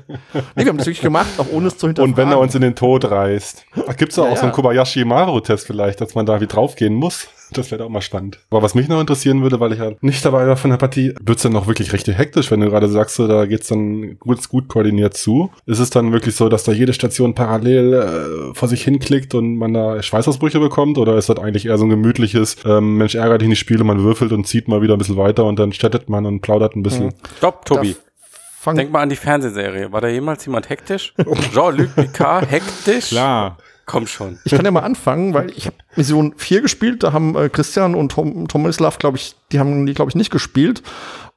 Nee, wir haben das wirklich gemacht, auch ohne es zu hinterfragen. Und wenn er uns in den Tod reißt. Gibt es da Ja, auch so einen. Kobayashi Maru-Test vielleicht, dass man da wie draufgehen muss? Das wäre auch mal spannend. Aber was mich noch interessieren würde, weil ich ja nicht dabei war von der Partie, wird's dann noch wirklich richtig hektisch, wenn du gerade sagst, so, da geht's dann gut, gut koordiniert zu. Ist es dann wirklich so, dass da jede Station parallel äh, vor sich hinklickt und man da Schweißausbrüche bekommt? Oder ist das eigentlich eher so ein gemütliches, ähm, Mensch, ärgert dich nicht Spiele, man würfelt und zieht mal wieder ein bisschen weiter und dann chattet man und plaudert ein bisschen? Stopp, Tobi. Fang, Denk mal an die Fernsehserie. War da jemals jemand hektisch? Jean-Luc Picard hektisch? Klar. Komm schon. ich kann ja mal anfangen, weil ich habe Mission 4 gespielt, da haben äh, Christian und Tom, Tomislav, glaube ich, die haben die, glaube ich, nicht gespielt.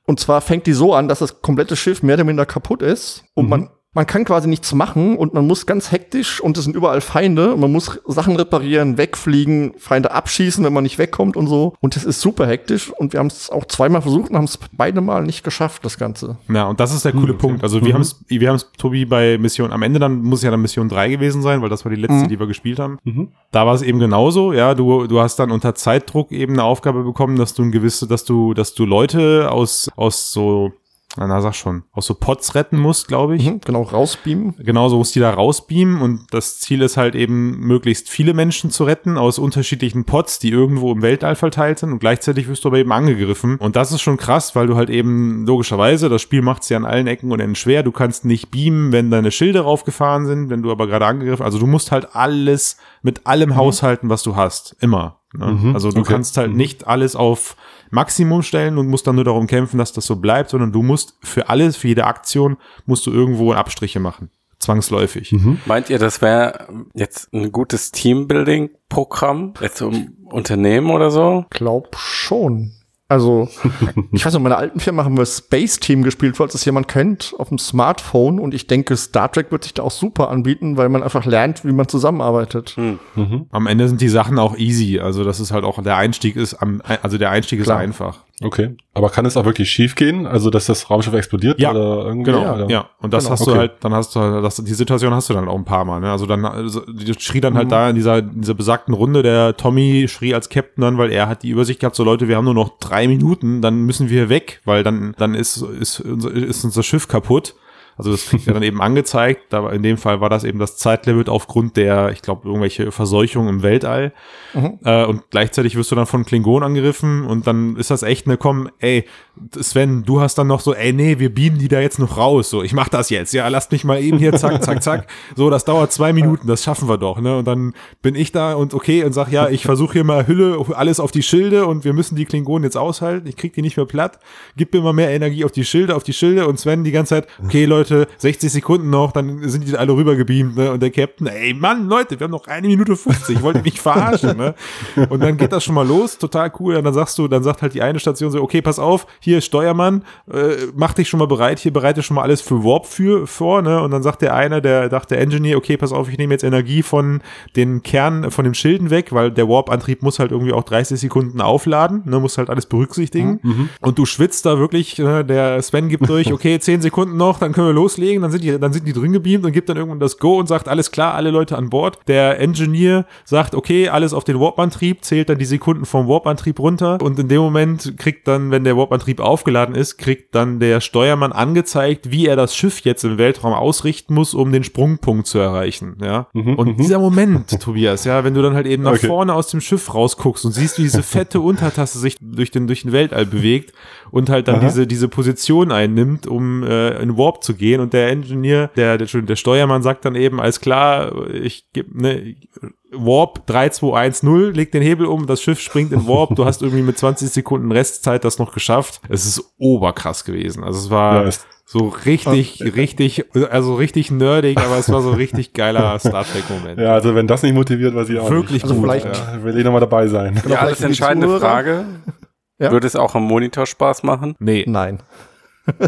Und zwar fängt die so an, dass das komplette Schiff mehr oder minder kaputt ist und man man kann quasi nichts machen und man muss ganz hektisch und es sind überall Feinde und man muss Sachen reparieren, wegfliegen, Feinde abschießen, wenn man nicht wegkommt und so. Und das ist super hektisch und wir haben es auch zweimal versucht und haben es beide Mal nicht geschafft, das Ganze. Ja, und das ist der coole okay. Punkt. Also wir haben es, wir haben es, Tobi, bei Mission, am Ende dann muss es ja dann Mission 3 gewesen sein, weil das war die letzte, Mhm. die wir gespielt haben. Mhm. Da war es eben genauso, ja, du, du hast dann unter Zeitdruck eben eine Aufgabe bekommen, dass du ein gewisse, dass du, dass du Leute aus, aus so, na, sag schon, aus so Pots retten musst, glaube ich. Mhm, genau, rausbeamen. Genauso musst du die da rausbeamen und das Ziel ist halt eben, möglichst viele Menschen zu retten aus unterschiedlichen Pots, die irgendwo im Weltall verteilt sind und gleichzeitig wirst du aber eben angegriffen. Und das ist schon krass, weil du halt eben logischerweise, das Spiel macht es ja an allen Ecken und Enden schwer, du kannst nicht beamen, wenn deine Schilde raufgefahren sind, wenn du aber gerade angegriffen, also du musst halt alles mit allem haushalten, was du hast, immer. Ne? Mhm, Also du okay. kannst halt Mhm. nicht alles auf Maximum stellen und musst dann nur darum kämpfen, dass das so bleibt, sondern du musst für alles, für jede Aktion, musst du irgendwo Abstriche machen. Zwangsläufig. Mhm. Meint ihr, das wäre jetzt ein gutes Teambuilding-Programm? Jetzt um Unternehmen oder so? Glaub schon. Also, *laughs* ich weiß noch, in meiner alten Firma haben wir Space Team gespielt, falls das jemand kennt, auf dem Smartphone. Und ich denke, Star Trek wird sich da auch super anbieten, weil man einfach lernt, wie man zusammenarbeitet. Mhm. Am Ende sind die Sachen auch easy. Also das ist halt auch, der Einstieg ist am, also der Einstieg Klar. ist einfach. Okay. Aber kann es auch wirklich schief gehen? Also, dass das Raumschiff explodiert Ja, oder irgendwie? Genau, oder? ja. Und das Genau, hast du okay. halt, dann hast du halt, das, die Situation hast du dann auch ein paar Mal. Ne? Also dann also, die schrie dann Mhm. halt da in dieser, in dieser besagten Runde, der Tommy schrie als Captain dann, weil er hat die Übersicht gehabt, so Leute, wir haben nur noch drei Minuten, dann müssen wir weg, weil dann, dann ist, ist, unser, ist unser Schiff kaputt. Also das kriegt er dann eben angezeigt. Da, in dem Fall war das eben das Zeitlimit aufgrund der, ich glaube, irgendwelche Verseuchung im Weltall. Mhm. Äh, und gleichzeitig wirst du dann von Klingon angegriffen und dann ist das echt eine, komm, ey, Sven, du hast dann noch so, ey, nee, wir beamen die da jetzt noch raus. So, ich mach das jetzt, ja, lasst mich mal eben hier, zack, zack, zack. So, das dauert zwei Minuten, das schaffen wir doch, ne? Und dann bin ich da und okay und sag, ja, ich versuche hier mal Hülle, alles auf die Schilde und wir müssen die Klingonen jetzt aushalten. Ich krieg die nicht mehr platt. Gib mir mal mehr Energie auf die Schilde, auf die Schilde und Sven die ganze Zeit, okay, Leute, 60 Sekunden noch, dann sind die alle rüber gebeamt, ne? Und der Captain, ey, Mann, Leute, wir haben noch eine Minute 50, wollt ihr mich verarschen, ne? Und dann geht das schon mal los, total cool. Und dann sagst du, dann sagt halt die eine Station so, okay, pass auf, hier Steuermann, äh, mach dich schon mal bereit, hier bereite schon mal alles für Warp für, vor, ne? Und dann sagt der eine, der dachte der Engineer, okay, pass auf, ich nehme jetzt Energie von den Kern, von den Schilden weg, weil der Warp-Antrieb muss halt irgendwie auch 30 Sekunden aufladen, ne? Muss halt alles berücksichtigen. Und du schwitzt da wirklich, ne? der Sven gibt durch, *laughs* okay, 10 Sekunden noch, dann können wir loslegen, dann sind die, dann sind die drin gebeamt und gibt dann irgendwann das Go und sagt, alles klar, alle Leute an Bord. Der Engineer sagt, okay, alles auf den Warp-Antrieb, zählt dann die Sekunden vom Warp-Antrieb runter und in dem Moment kriegt dann, wenn der Warp-Antrieb aufgeladen ist, kriegt dann der Steuermann angezeigt, wie er das Schiff jetzt im Weltraum ausrichten muss, um den Sprungpunkt zu erreichen, ja. Mhm, und mhm. dieser Moment, *laughs* Tobias, ja, wenn du dann halt eben nach Okay. vorne aus dem Schiff rausguckst und siehst, wie diese fette *laughs* Untertasse sich durch den, durch den Weltall bewegt und halt dann Aha. diese, diese Position einnimmt, um äh, in Warp zu gehen und der Engineer, der, der, der Steuermann sagt dann eben, alles klar, ich gebe ne, Warp 3210, leg den Hebel um, das Schiff springt in Warp, du hast irgendwie mit 20 Sekunden Restzeit das noch geschafft. Es ist oberkrass gewesen. Also es war Nice. so richtig, richtig, also richtig nerdig, aber es war so richtig geiler *laughs* Star Trek-Moment. Ja, also wenn das nicht motiviert, weiß ich auch Wirklich nicht. Also gut. vielleicht- Ja, will ich nochmal dabei sein. Ja, alles vielleicht für die entscheidende. Frage. Ja. Würde es auch am Monitor Spaß machen? Nee, Nein. *laughs*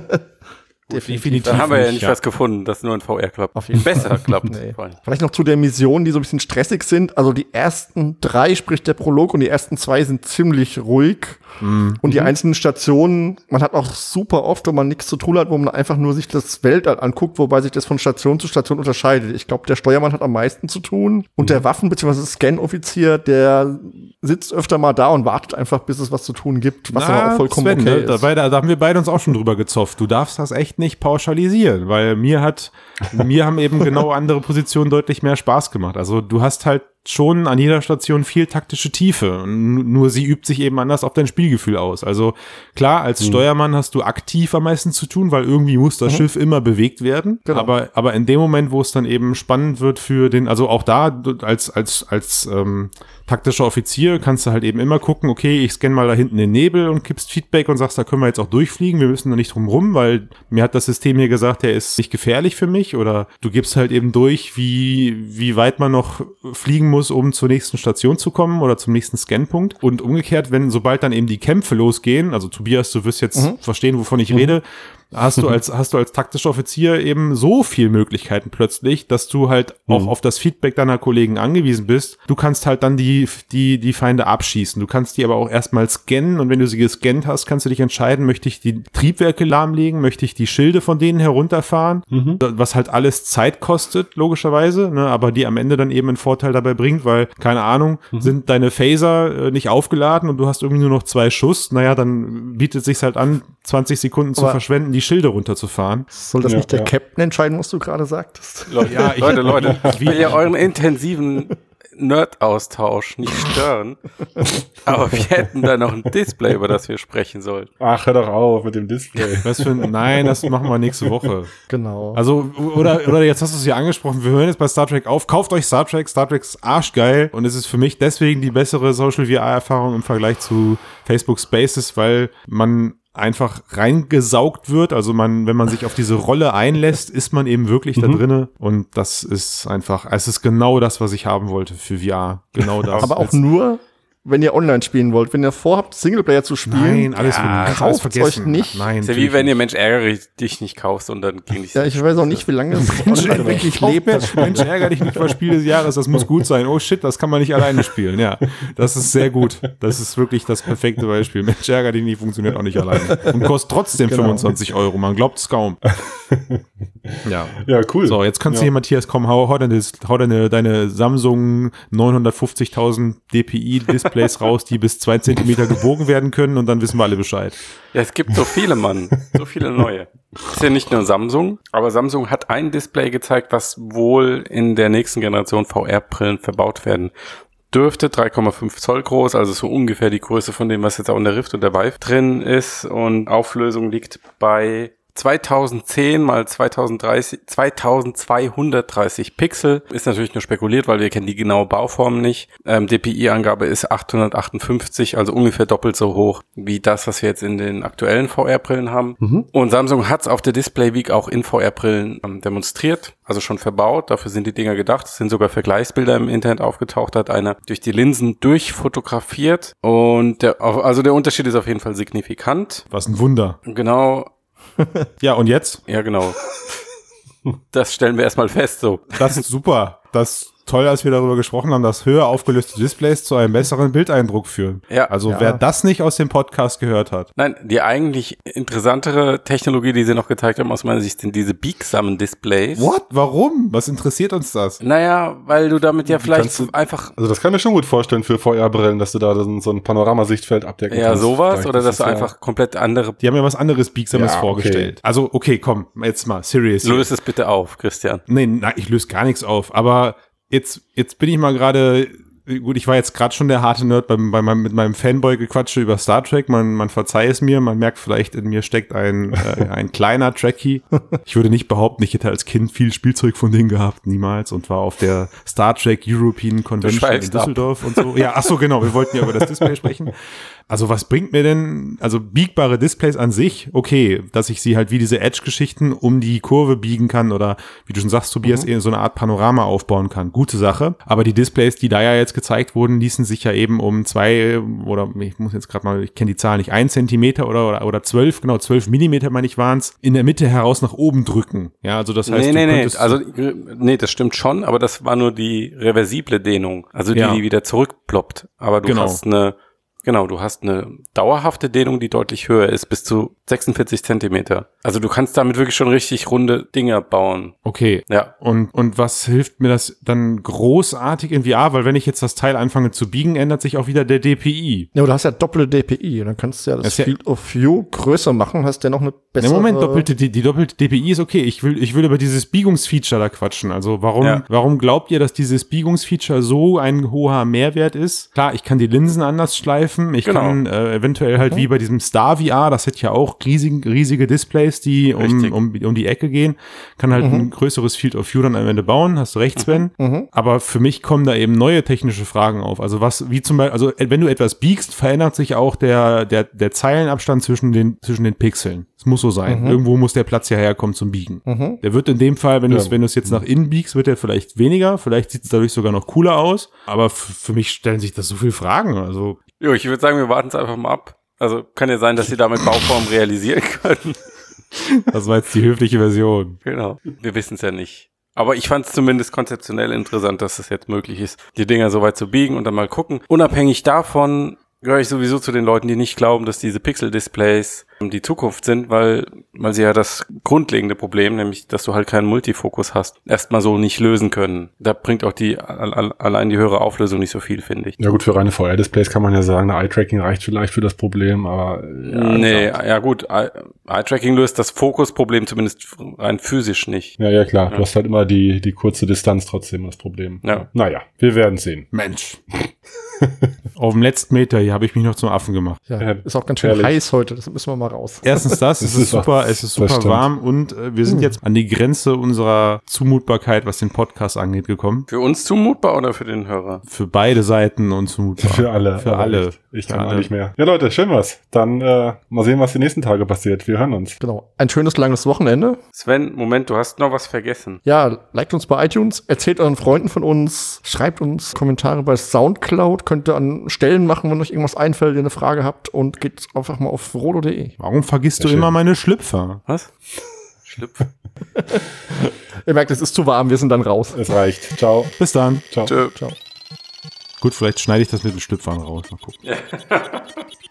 definitiv Dann haben wir ja nicht ja. was gefunden, das nur in VR klappt. Auf jeden Besser klappt. Nee. Vielleicht noch zu der Mission, die so ein bisschen stressig sind. Also die ersten drei, sprich der Prolog, und die ersten zwei sind ziemlich ruhig. Und die einzelnen Stationen, man hat auch super oft, wenn man nichts zu tun hat, wo man einfach nur sich das Weltall anguckt, wobei sich das von Station zu Station unterscheidet. Ich glaube, der Steuermann hat am meisten zu tun. Und der Waffen- bzw. Scan-Offizier, der sitzt öfter mal da und wartet einfach, bis es was zu tun gibt, was aber auch vollkommen Sven, okay ne, ist. Dabei, da, da haben wir beide uns auch schon drüber gezofft. Du darfst das echt nicht pauschalisieren, weil mir hat, mir haben eben genau andere Positionen deutlich mehr Spaß gemacht. Also du hast halt schon an jeder Station viel taktische Tiefe. Nur sie übt sich eben anders auf dein Spielgefühl aus. Also klar, als Mhm. Steuermann hast du aktiv am meisten zu tun, weil irgendwie muss das Schiff immer bewegt werden. Genau. Aber, aber in dem Moment, wo es dann eben spannend wird für den, also auch da als, als, als ähm, taktischer Offizier kannst du halt eben immer gucken, okay, ich scanne mal da hinten den Nebel und gibst Feedback und sagst, da können wir jetzt auch durchfliegen, wir müssen da nicht drum rum, weil mir hat das System hier gesagt, der ist nicht gefährlich für mich oder du gibst halt eben durch, wie, wie weit man noch fliegen muss, muss, um zur nächsten Station zu kommen oder zum nächsten Scanpunkt. Und umgekehrt, wenn sobald dann eben die Kämpfe losgehen, also Tobias, du wirst jetzt Mhm. verstehen, wovon ich rede, hast du *laughs* als hast du als taktischer Offizier eben so viel Möglichkeiten plötzlich, dass du halt auch auf das Feedback deiner Kollegen angewiesen bist. Du kannst halt dann die die die Feinde abschießen. Du kannst die aber auch erstmal scannen und wenn du sie gescannt hast, kannst du dich entscheiden, möchte ich die Triebwerke lahmlegen, möchte ich die Schilde von denen herunterfahren, was halt alles Zeit kostet logischerweise, ne, aber die am Ende dann eben einen Vorteil dabei bringt, weil keine Ahnung, sind deine Phaser äh, nicht aufgeladen und du hast irgendwie nur noch zwei Schuss, naja, dann bietet sich's halt an, 20 Sekunden zu Aber- verschwenden, die Schilde runterzufahren. Soll das Ja, nicht der ja. Captain entscheiden, was du gerade sagtest? Leute, Ja, ich- Leute, *laughs* Leute, wie- will ja euren intensiven Nerd-Austausch nicht *laughs* stören. Aber wir hätten da noch ein Display, über das wir sprechen sollten. Ach, hör doch auf mit dem Display. *laughs* Was für ein, nein, das machen wir nächste Woche. Genau. Also, oder, oder jetzt hast du es ja angesprochen, wir hören jetzt bei Star Trek auf, kauft euch Star Trek, Star Trek ist arschgeil und es ist für mich deswegen die bessere Social VR-Erfahrung im Vergleich zu Facebook Spaces, weil man einfach reingesaugt wird. Also man, wenn man sich auf diese Rolle einlässt, ist man eben wirklich da drinne und das ist einfach, es ist genau das, was ich haben wollte für VR. Genau *laughs* das. aber auch nur, wenn ihr online spielen wollt. Wenn ihr vorhabt, Singleplayer zu spielen, Nein, alles, ja, alles kauft's vergessen. euch nicht. Nein, Ist ja wie wenn ihr. Mensch ärgere dich nicht kaufst und dann gegen dich. Ja, ich weiß auch nicht, wie lange es *laughs* online wirklich lebt. Das. Mensch, ärger dich nicht über Spiel des Jahres, das muss gut sein. Oh shit, das kann man nicht alleine spielen. Ja, das ist sehr gut. Das ist wirklich das perfekte Beispiel. Mensch, ärger dich nicht, funktioniert auch nicht alleine. Und kostet trotzdem Genau. 25 Euro. Man glaubt es kaum. *laughs* Ja. Ja, cool. So, jetzt kannst du ja. hier, Matthias, komm, hau, hau, deine, hau deine, deine Samsung 950.000 DPI Displays raus, die bis zwei Zentimeter gebogen werden können und dann wissen wir alle Bescheid. Ja, es gibt so viele, Mann. So viele neue. Ist ja nicht nur Samsung, aber Samsung hat ein Display gezeigt, was wohl in der nächsten Generation VR-Brillen verbaut werden dürfte. 3,5 Zoll groß, also so ungefähr die Größe von dem, was jetzt auch in der Rift und der Vive drin ist. Und Auflösung liegt bei 2010 mal 2030, 2230 Pixel. Ist natürlich nur spekuliert, weil wir kennen die genaue Bauform nicht. Ähm, DPI-Angabe ist 858, also ungefähr doppelt so hoch wie das, was wir jetzt in den aktuellen VR-Brillen haben. Und Samsung hat es auf der Display Week auch in VR-Brillen ähm, demonstriert, also schon verbaut. Dafür sind die Dinger gedacht. Es sind sogar Vergleichsbilder im Internet aufgetaucht, hat einer durch die Linsen durchfotografiert. Und der, also der Unterschied ist auf jeden Fall signifikant. Was ein Wunder. Genau, *laughs* Ja, und jetzt? ja, genau. Das stellen wir erstmal fest, so. Das ist super. Das toll, dass wir darüber gesprochen haben, dass höher aufgelöste Displays zu einem besseren Bildeindruck führen. Ja. Also Ja. wer das nicht aus dem Podcast gehört hat. Nein, die eigentlich interessantere Technologie, die sie noch gezeigt haben, aus meiner Sicht, sind diese biegsamen Displays. What? Warum? Was interessiert uns das? Naja, weil du damit ja vielleicht du- einfach Also das kann ich mir schon gut vorstellen für VR-Brillen, dass du da so ein- Panoramasichtfeld abdecken ja kannst. sowas Vielleicht oder dass du das ja- einfach komplett andere. Die haben ja was anderes Biegsames Ja, okay. vorgestellt. Also, okay, komm, jetzt mal, serious. Löse es bitte auf, Christian. Nee, nein, ich löse gar nichts auf. Aber jetzt, jetzt bin ich mal gerade, gut, ich war jetzt gerade schon der harte Nerd beim, bei meinem, mit meinem Fanboy-Gequatsche über Star Trek. Man, man verzeiht es mir, man merkt vielleicht, in mir steckt ein, äh, *laughs* ein kleiner Trekkie. Ich würde nicht behaupten, ich hätte als Kind viel Spielzeug von denen gehabt, niemals. Und war auf der Star Trek European Convention in schweifst ab. Düsseldorf und so. Ja, ach so, genau, wir wollten ja über das Display sprechen. *laughs* Also was bringt mir denn, also biegbare Displays an sich, okay, dass ich sie halt wie diese Edge-Geschichten um die Kurve biegen kann oder wie du schon sagst, Tobias, Mhm. so eine Art Panorama aufbauen kann. Gute Sache. Aber die Displays, die da ja jetzt gezeigt wurden, ließen sich ja eben um zwei oder ich muss jetzt gerade mal, ich kenne die Zahl nicht, ein Zentimeter oder, oder, oder zwölf, genau, zwölf Millimeter meine ich waren's, in der Mitte heraus nach oben drücken. Ja, also das heißt, nee, nee, nee. Also, nee, das stimmt schon, aber das war nur die reversible Dehnung. Also die, Ja. die wieder zurückploppt. Aber du Genau. hast eine, genau, du hast eine dauerhafte Dehnung, die deutlich höher ist, bis zu 46 Zentimeter. Also du kannst damit wirklich schon richtig runde Dinger bauen. okay, Ja. Und, und was hilft mir das dann großartig in VR? Weil wenn ich jetzt das Teil anfange zu biegen, ändert sich auch wieder der DPI. Ja, du hast ja doppelte DPI. Dann kannst du ja das Das ist ja- Field of View größer machen, hast ja noch eine Im bessere. Moment, doppelte, die, die doppelte DPI ist okay. Ich will, ich will über dieses Biegungsfeature da quatschen. Also warum, Ja. warum glaubt ihr, dass dieses Biegungsfeature so ein hoher Mehrwert ist? Klar, ich kann die Linsen anders schleifen greifen. Ich Genau. kann äh, eventuell halt wie bei diesem Star VR, das hat ja auch riesig, riesige Displays, die um, um, um die Ecke gehen, kann halt ein größeres Field of View dann am Ende bauen. Hast du recht, Sven. Aber für mich kommen da eben neue technische Fragen auf. Also was, wie zum Beispiel, also wenn du etwas biegst, verändert sich auch der, der, der Zeilenabstand zwischen den, zwischen den Pixeln. Es muss so sein. Irgendwo muss der Platz ja herkommen zum Biegen. Der wird in dem Fall, wenn du es, Ja. wenn du es jetzt nach innen biegst, wird er vielleicht weniger. Vielleicht sieht es dadurch sogar noch cooler aus. Aber für mich stellen sich das so viele Fragen. Also Jo, ich würde sagen, wir warten es einfach mal ab. Also kann ja sein, dass sie damit Bauform *laughs* realisieren können. das war jetzt die höfliche Version. Genau. Wir wissen es ja nicht. Aber ich fand es zumindest konzeptionell interessant, dass es jetzt möglich ist, die Dinger so weit zu biegen und dann mal gucken. Unabhängig davon gehöre ich sowieso zu den Leuten, die nicht glauben, dass diese Pixel-Displays die Zukunft sind, weil, weil sie ja das grundlegende Problem, nämlich, dass du halt keinen Multifokus hast, erstmal so nicht lösen können. Da bringt auch die al- al- allein die höhere Auflösung nicht so viel, finde ich. Ja gut, für reine VR-Displays kann man ja sagen, eine Eye-Tracking reicht vielleicht für das Problem, aber äh, ja, nee, ja gut, Eye- Eye-Tracking löst das Fokusproblem zumindest rein physisch nicht. Ja, ja, klar. Du hast halt immer die, die kurze Distanz trotzdem das Problem. Ja. Naja, wir werden sehen. Mensch. *laughs* *laughs* Auf dem letzten Meter hier habe ich mich noch zum Affen gemacht. Ja, Ja, ist auch ganz schön herrlich. heiß heute, das müssen wir mal raus. Erstens das, *laughs* es ist super, es ist super warm und äh, wir sind jetzt an die Grenze unserer Zumutbarkeit, was den Podcast angeht, gekommen. Für uns zumutbar oder für den Hörer? Für beide Seiten und zumutbar. Für alle. Für alle. Ich kann auch nicht mehr. Ja, Leute, schön was. Dann äh, mal sehen, was die nächsten Tage passiert. Wir hören uns. Genau. Ein schönes langes Wochenende. Sven, Moment, du hast noch was vergessen. Ja, liked uns bei iTunes, erzählt euren Freunden von uns, schreibt uns Kommentare bei Soundcloud, könnt ihr an Stellen machen, wenn euch irgendwas einfällt, ihr eine Frage habt und geht einfach mal auf rolo.de. Warum vergisst du Sehr immer schön. meine Schlüpfer? Was? *laughs* Schlüpf. *laughs* Ihr merkt, es ist zu warm, wir sind dann raus. Es reicht. Ciao. Bis dann. Ciao. Tschö. Ciao. Gut, vielleicht schneide ich das mit den Schlüpfern raus. Mal gucken. *laughs*